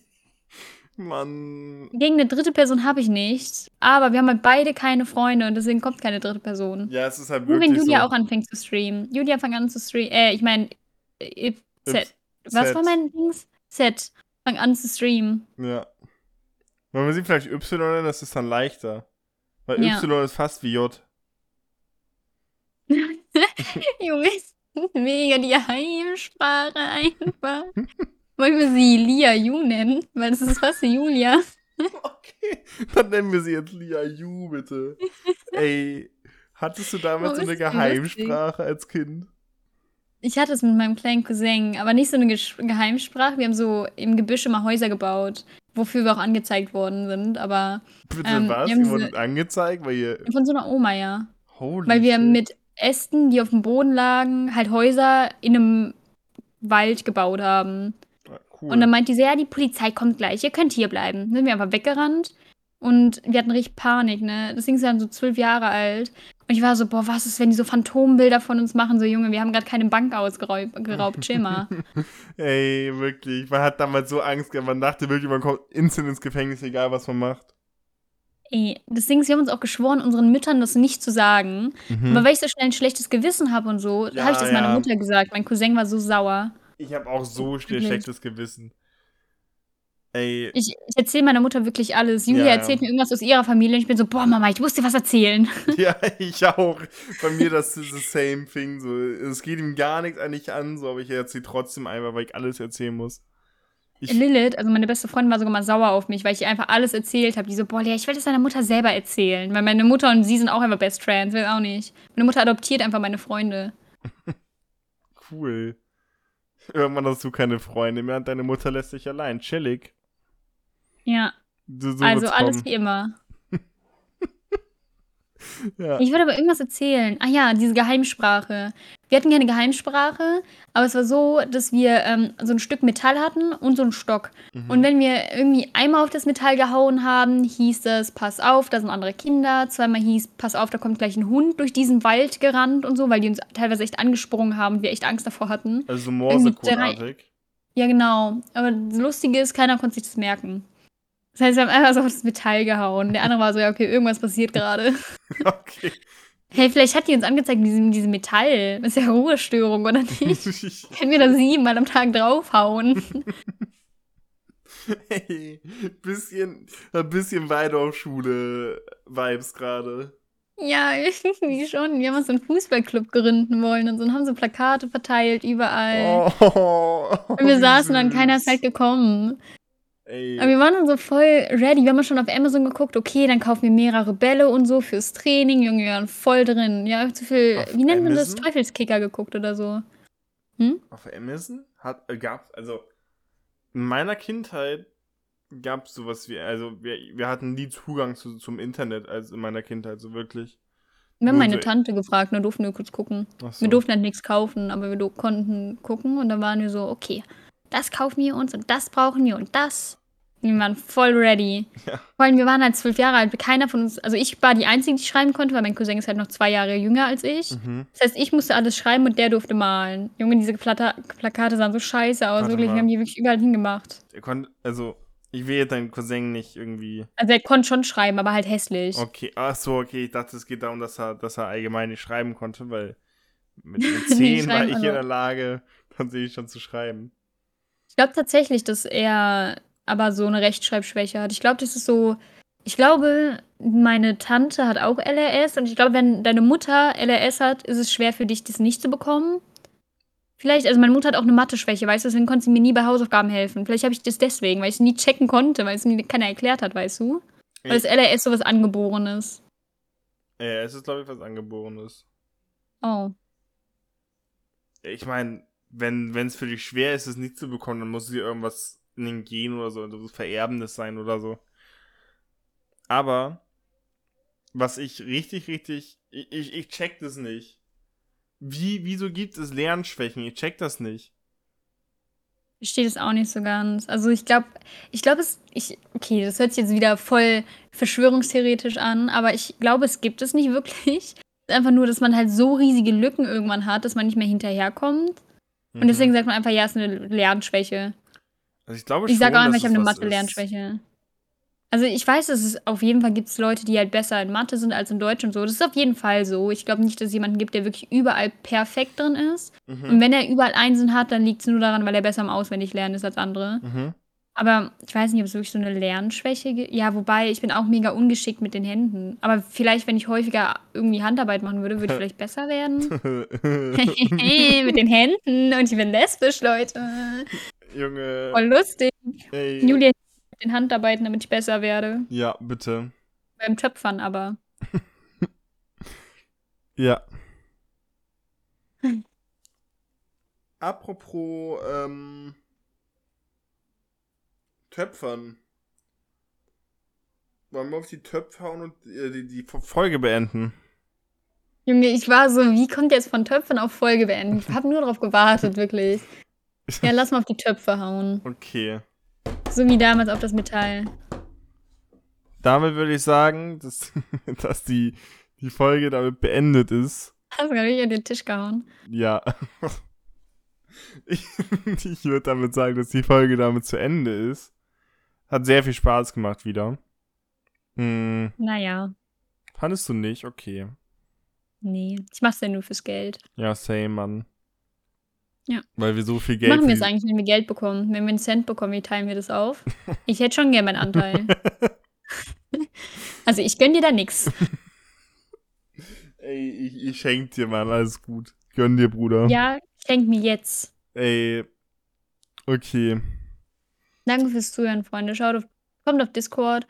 Mann. Gegen eine dritte Person habe ich nicht. Aber wir haben halt beide keine Freunde und deswegen kommt keine dritte Person. Ja, es ist halt Nur wirklich wenn Julia so. auch anfängt zu streamen. Julia fang an zu streamen. Äh, ich meine, äh, Z. Was war mein Dings? Z. Fang an zu streamen. Ja. Wollen wir sie vielleicht Y das ist dann leichter. Weil Ja. Y ist fast wie J. Junge, mega die Heimsprache einfach. Wollen wir sie Lia Yu nennen? Weil das ist fast Julia. Okay, dann nennen wir sie jetzt Lia Yu, bitte. Ey, hattest du damals so eine Geheimsprache als Kind? Ich hatte es mit meinem kleinen Cousin, aber nicht so eine Gesch Geheimsprache. Wir haben so im Gebüsch immer Häuser gebaut, wofür wir auch angezeigt worden sind. Aber Bitte Ähm, was? wir Ihr wurdet angezeigt, weil ihr. von so einer Oma, ja. Holy Weil wir shit. mit Ästen, die auf dem Boden lagen, halt Häuser in einem Wald gebaut haben. Cool. Und dann meinte sie, ja, die Polizei kommt gleich, ihr könnt hier bleiben. Dann sind wir einfach weggerannt und wir hatten richtig Panik, ne? Das Ding ist dann so zwölf Jahre alt. Und ich war so, boah, was ist, wenn die so Phantombilder von uns machen? So, Junge, wir haben gerade keine Bank ausgeraubt, geraubt, chill mal. Ey, wirklich. Man hat damals so Angst gehabt. Man dachte wirklich, man kommt instant ins Gefängnis, egal was man macht. Ey, das Ding ist, wir haben uns auch geschworen, unseren Müttern das nicht zu sagen. Aber weil ich so schnell ein schlechtes Gewissen habe und so, Mhm. Ja, habe ich das meiner ja. Mutter gesagt. Mein Cousin war so sauer. Ich habe auch so Wirklich. schlechtes Gewissen. Ey, Ich, ich erzähle meiner Mutter wirklich alles. Julia Ja, ja. erzählt mir irgendwas aus ihrer Familie und ich bin so, boah, Mama, ich muss dir was erzählen. ja, ich auch. Bei mir das ist das same thing. So. Es geht ihm gar nichts eigentlich an, so, aber ich erzähle trotzdem einfach, weil ich alles erzählen muss. Ich, Lilith, also meine beste Freundin, war sogar mal sauer auf mich, weil ich ihr einfach alles erzählt habe. Die so, boah, Lea, ich will das deiner Mutter selber erzählen. Weil meine Mutter und sie sind auch einfach Best Friends, will auch nicht. Meine Mutter adoptiert einfach meine Freunde. cool. Irgendwann hast du keine Freunde mehr und deine Mutter lässt dich allein. Chillig. Ja, So, so also alles kommen. wie immer. Ja. Ich würde aber irgendwas erzählen. Ah ja, diese Geheimsprache. Wir hatten keine Geheimsprache, aber es war so, dass wir ähm, so ein Stück Metall hatten und so einen Stock. Mhm. Und wenn wir irgendwie einmal auf das Metall gehauen haben, hieß es, pass auf, da sind andere Kinder. Zweimal hieß, pass auf, da kommt gleich ein Hund durch diesen Wald gerannt und so, weil die uns teilweise echt angesprungen haben und wir echt Angst davor hatten. Also so Morsecodartig. Ja, genau. Aber das Lustige ist, keiner konnte sich das merken. Das heißt, wir haben einfach so auf das Metall gehauen. Der andere war so, ja, okay, irgendwas passiert gerade. Okay. Hey, vielleicht hat die uns angezeigt, diese, diese Metall. Das ist ja Ruhestörung, oder nicht? Können wir da siebenmal am Tag draufhauen? hey, bisschen, ein bisschen Waldorfschule-Vibes gerade. Ja, irgendwie schon. Wir haben uns so einen Fußballclub gründen wollen und so und haben so Plakate verteilt überall. Oh, und wir saßen dann, keiner ist halt gekommen. Ey, Aber wir waren dann so voll ready. Wir haben schon auf Amazon geguckt, okay, dann kaufen wir mehrere Bälle und so fürs Training. Junge, wir waren voll drin. Ja, zu viel, Auf wie nennt man das? Amazon? Teufelskicker geguckt oder so. auf Amazon hat, äh, gab's, also in meiner Kindheit gab's sowas wie, also wir, wir hatten nie Zugang zu, zum Internet als in meiner Kindheit, so wirklich. Wir haben Nur meine so- Tante gefragt, nur durften wir kurz gucken. Ach so. Wir durften halt nichts kaufen, aber wir konnten gucken und dann waren wir so, okay, das kaufen wir uns und das brauchen wir und das. Wir waren voll ready. Ja. Vor allem, wir waren halt zwölf Jahre alt. Keiner von uns, also ich war die Einzige, die schreiben konnte, weil mein Cousin ist halt noch zwei Jahre jünger als ich. Mhm. Das heißt, ich musste alles schreiben und der durfte malen. Junge, diese Plata Plakate sahen so scheiße aus. Warte wirklich, mal. wir haben die wirklich überall hingemacht. Er konnte, also, ich will jetzt deinen Cousin nicht irgendwie. Also er konnte schon schreiben, aber halt hässlich. Okay, ach so, okay, ich dachte, es geht darum, dass er, dass er allgemein nicht schreiben konnte, weil mit den Nee, zehn war ich in also- der Lage, tatsächlich schon zu schreiben. Ich glaube tatsächlich, dass er aber so eine Rechtschreibschwäche hat. Ich glaube, das ist so. Ich glaube, meine Tante hat auch LRS und ich glaube, wenn deine Mutter LRS hat, ist es schwer für dich, das nicht zu bekommen. Vielleicht, also meine Mutter hat auch eine Mathe-Schwäche, weißt du, deswegen konnte sie mir nie bei Hausaufgaben helfen. Vielleicht habe ich das deswegen, weil ich es nie checken konnte, weil es mir keiner erklärt hat, weißt du? Weil das LRS sowas Angeborenes. Äh, es ist, glaube ich, was Angeborenes. Oh. Ich meine, wenn es für dich schwer ist, es nicht zu bekommen, dann muss es irgendwas in den Gen oder so, also Vererbendes sein oder so. Aber, was ich richtig, richtig, ich, ich, ich check das nicht. Wie, wieso gibt es Lernschwächen? Ich check das nicht. Ich verstehe das auch nicht so ganz. Also ich glaube, ich glaube es, ich, okay, das hört sich jetzt wieder voll verschwörungstheoretisch an, aber ich glaube, es gibt es nicht wirklich. Einfach nur, dass man halt so riesige Lücken irgendwann hat, dass man nicht mehr hinterherkommt. Und deswegen sagt man einfach, ja, es ist eine Lernschwäche. also ich glaube Ich sage auch einfach, ich habe eine. Mathe-Lernschwäche. Also ich weiß, dass es auf jeden Fall gibt es Leute, die halt besser in Mathe sind als in Deutsch und so. Das ist auf jeden Fall so. Ich glaube nicht, dass es jemanden gibt, der wirklich überall perfekt drin ist. Und Mhm. wenn er überall Einsen hat, dann liegt es nur daran, weil er besser im Auswendiglernen ist als andere. Mhm. Aber ich weiß nicht, ob es wirklich so eine Lernschwäche gibt. Ja, wobei, ich bin auch mega ungeschickt mit den Händen. Aber vielleicht, wenn ich häufiger irgendwie Handarbeit machen würde, würde ich vielleicht besser werden. mit den Händen. Und ich bin lesbisch, Leute. Junge. Voll lustig. Ey. Julia mit den Handarbeiten, damit ich besser werde. Ja, bitte. Beim Töpfern aber. Ja. Apropos ähm, Töpfern. Wollen wir auf die Töpfe hauen und äh, die, die Folge beenden? Junge, ich war so, wie kommt jetzt von Töpfern auf Folge beenden? Ich habe nur darauf gewartet, wirklich. Ja, lass mal auf die Töpfe hauen. Okay. So wie damals auf das Metall. Damit würde ich sagen, dass, dass die, die Folge damit beendet ist. Hast du gerade wieder den Tisch gehauen? Ja. Ich, ich würde damit sagen, dass die Folge damit zu Ende ist. Hat sehr viel Spaß gemacht wieder. Hm, Naja, fandest du nicht? Okay. nee. Ich mach's ja nur fürs Geld. Ja, same, Mann. Ja. Weil wir so viel Geld machen wir es eigentlich, wenn wir Geld bekommen? Wenn wir einen Cent bekommen, wie teilen wir das auf? Ich hätte schon gern meinen Anteil. also ich gönn dir da nix. Ey, ich, ich schenk dir, Mann, alles gut. Gönn dir, Bruder. Ja, schenk mir jetzt. Ey. Okay. Danke fürs Zuhören, Freunde. Schaut auf, kommt auf Discord,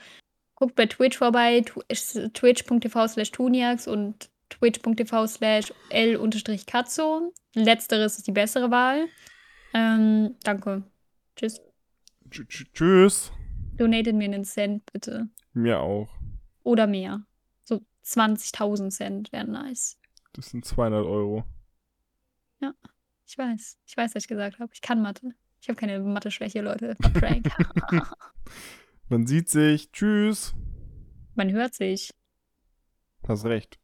guckt bei Twitch vorbei, twitch.tv slash tuniax und twitch.tv slash l-katzo. Letzteres ist die bessere Wahl. Ähm, danke. Tschüss. Tsch- tsch- Tschüss. Donatet mir einen Cent, bitte. Mir auch. Oder mehr. So 20.000 Cent wären nice. Das sind 200 Euro. Ich weiß. Ich weiß, was ich gesagt habe. Ich kann Mathe. Ich habe keine Mathe-Schwäche, Leute. Prank. Man sieht sich. Tschüss. Man hört sich. Hast recht.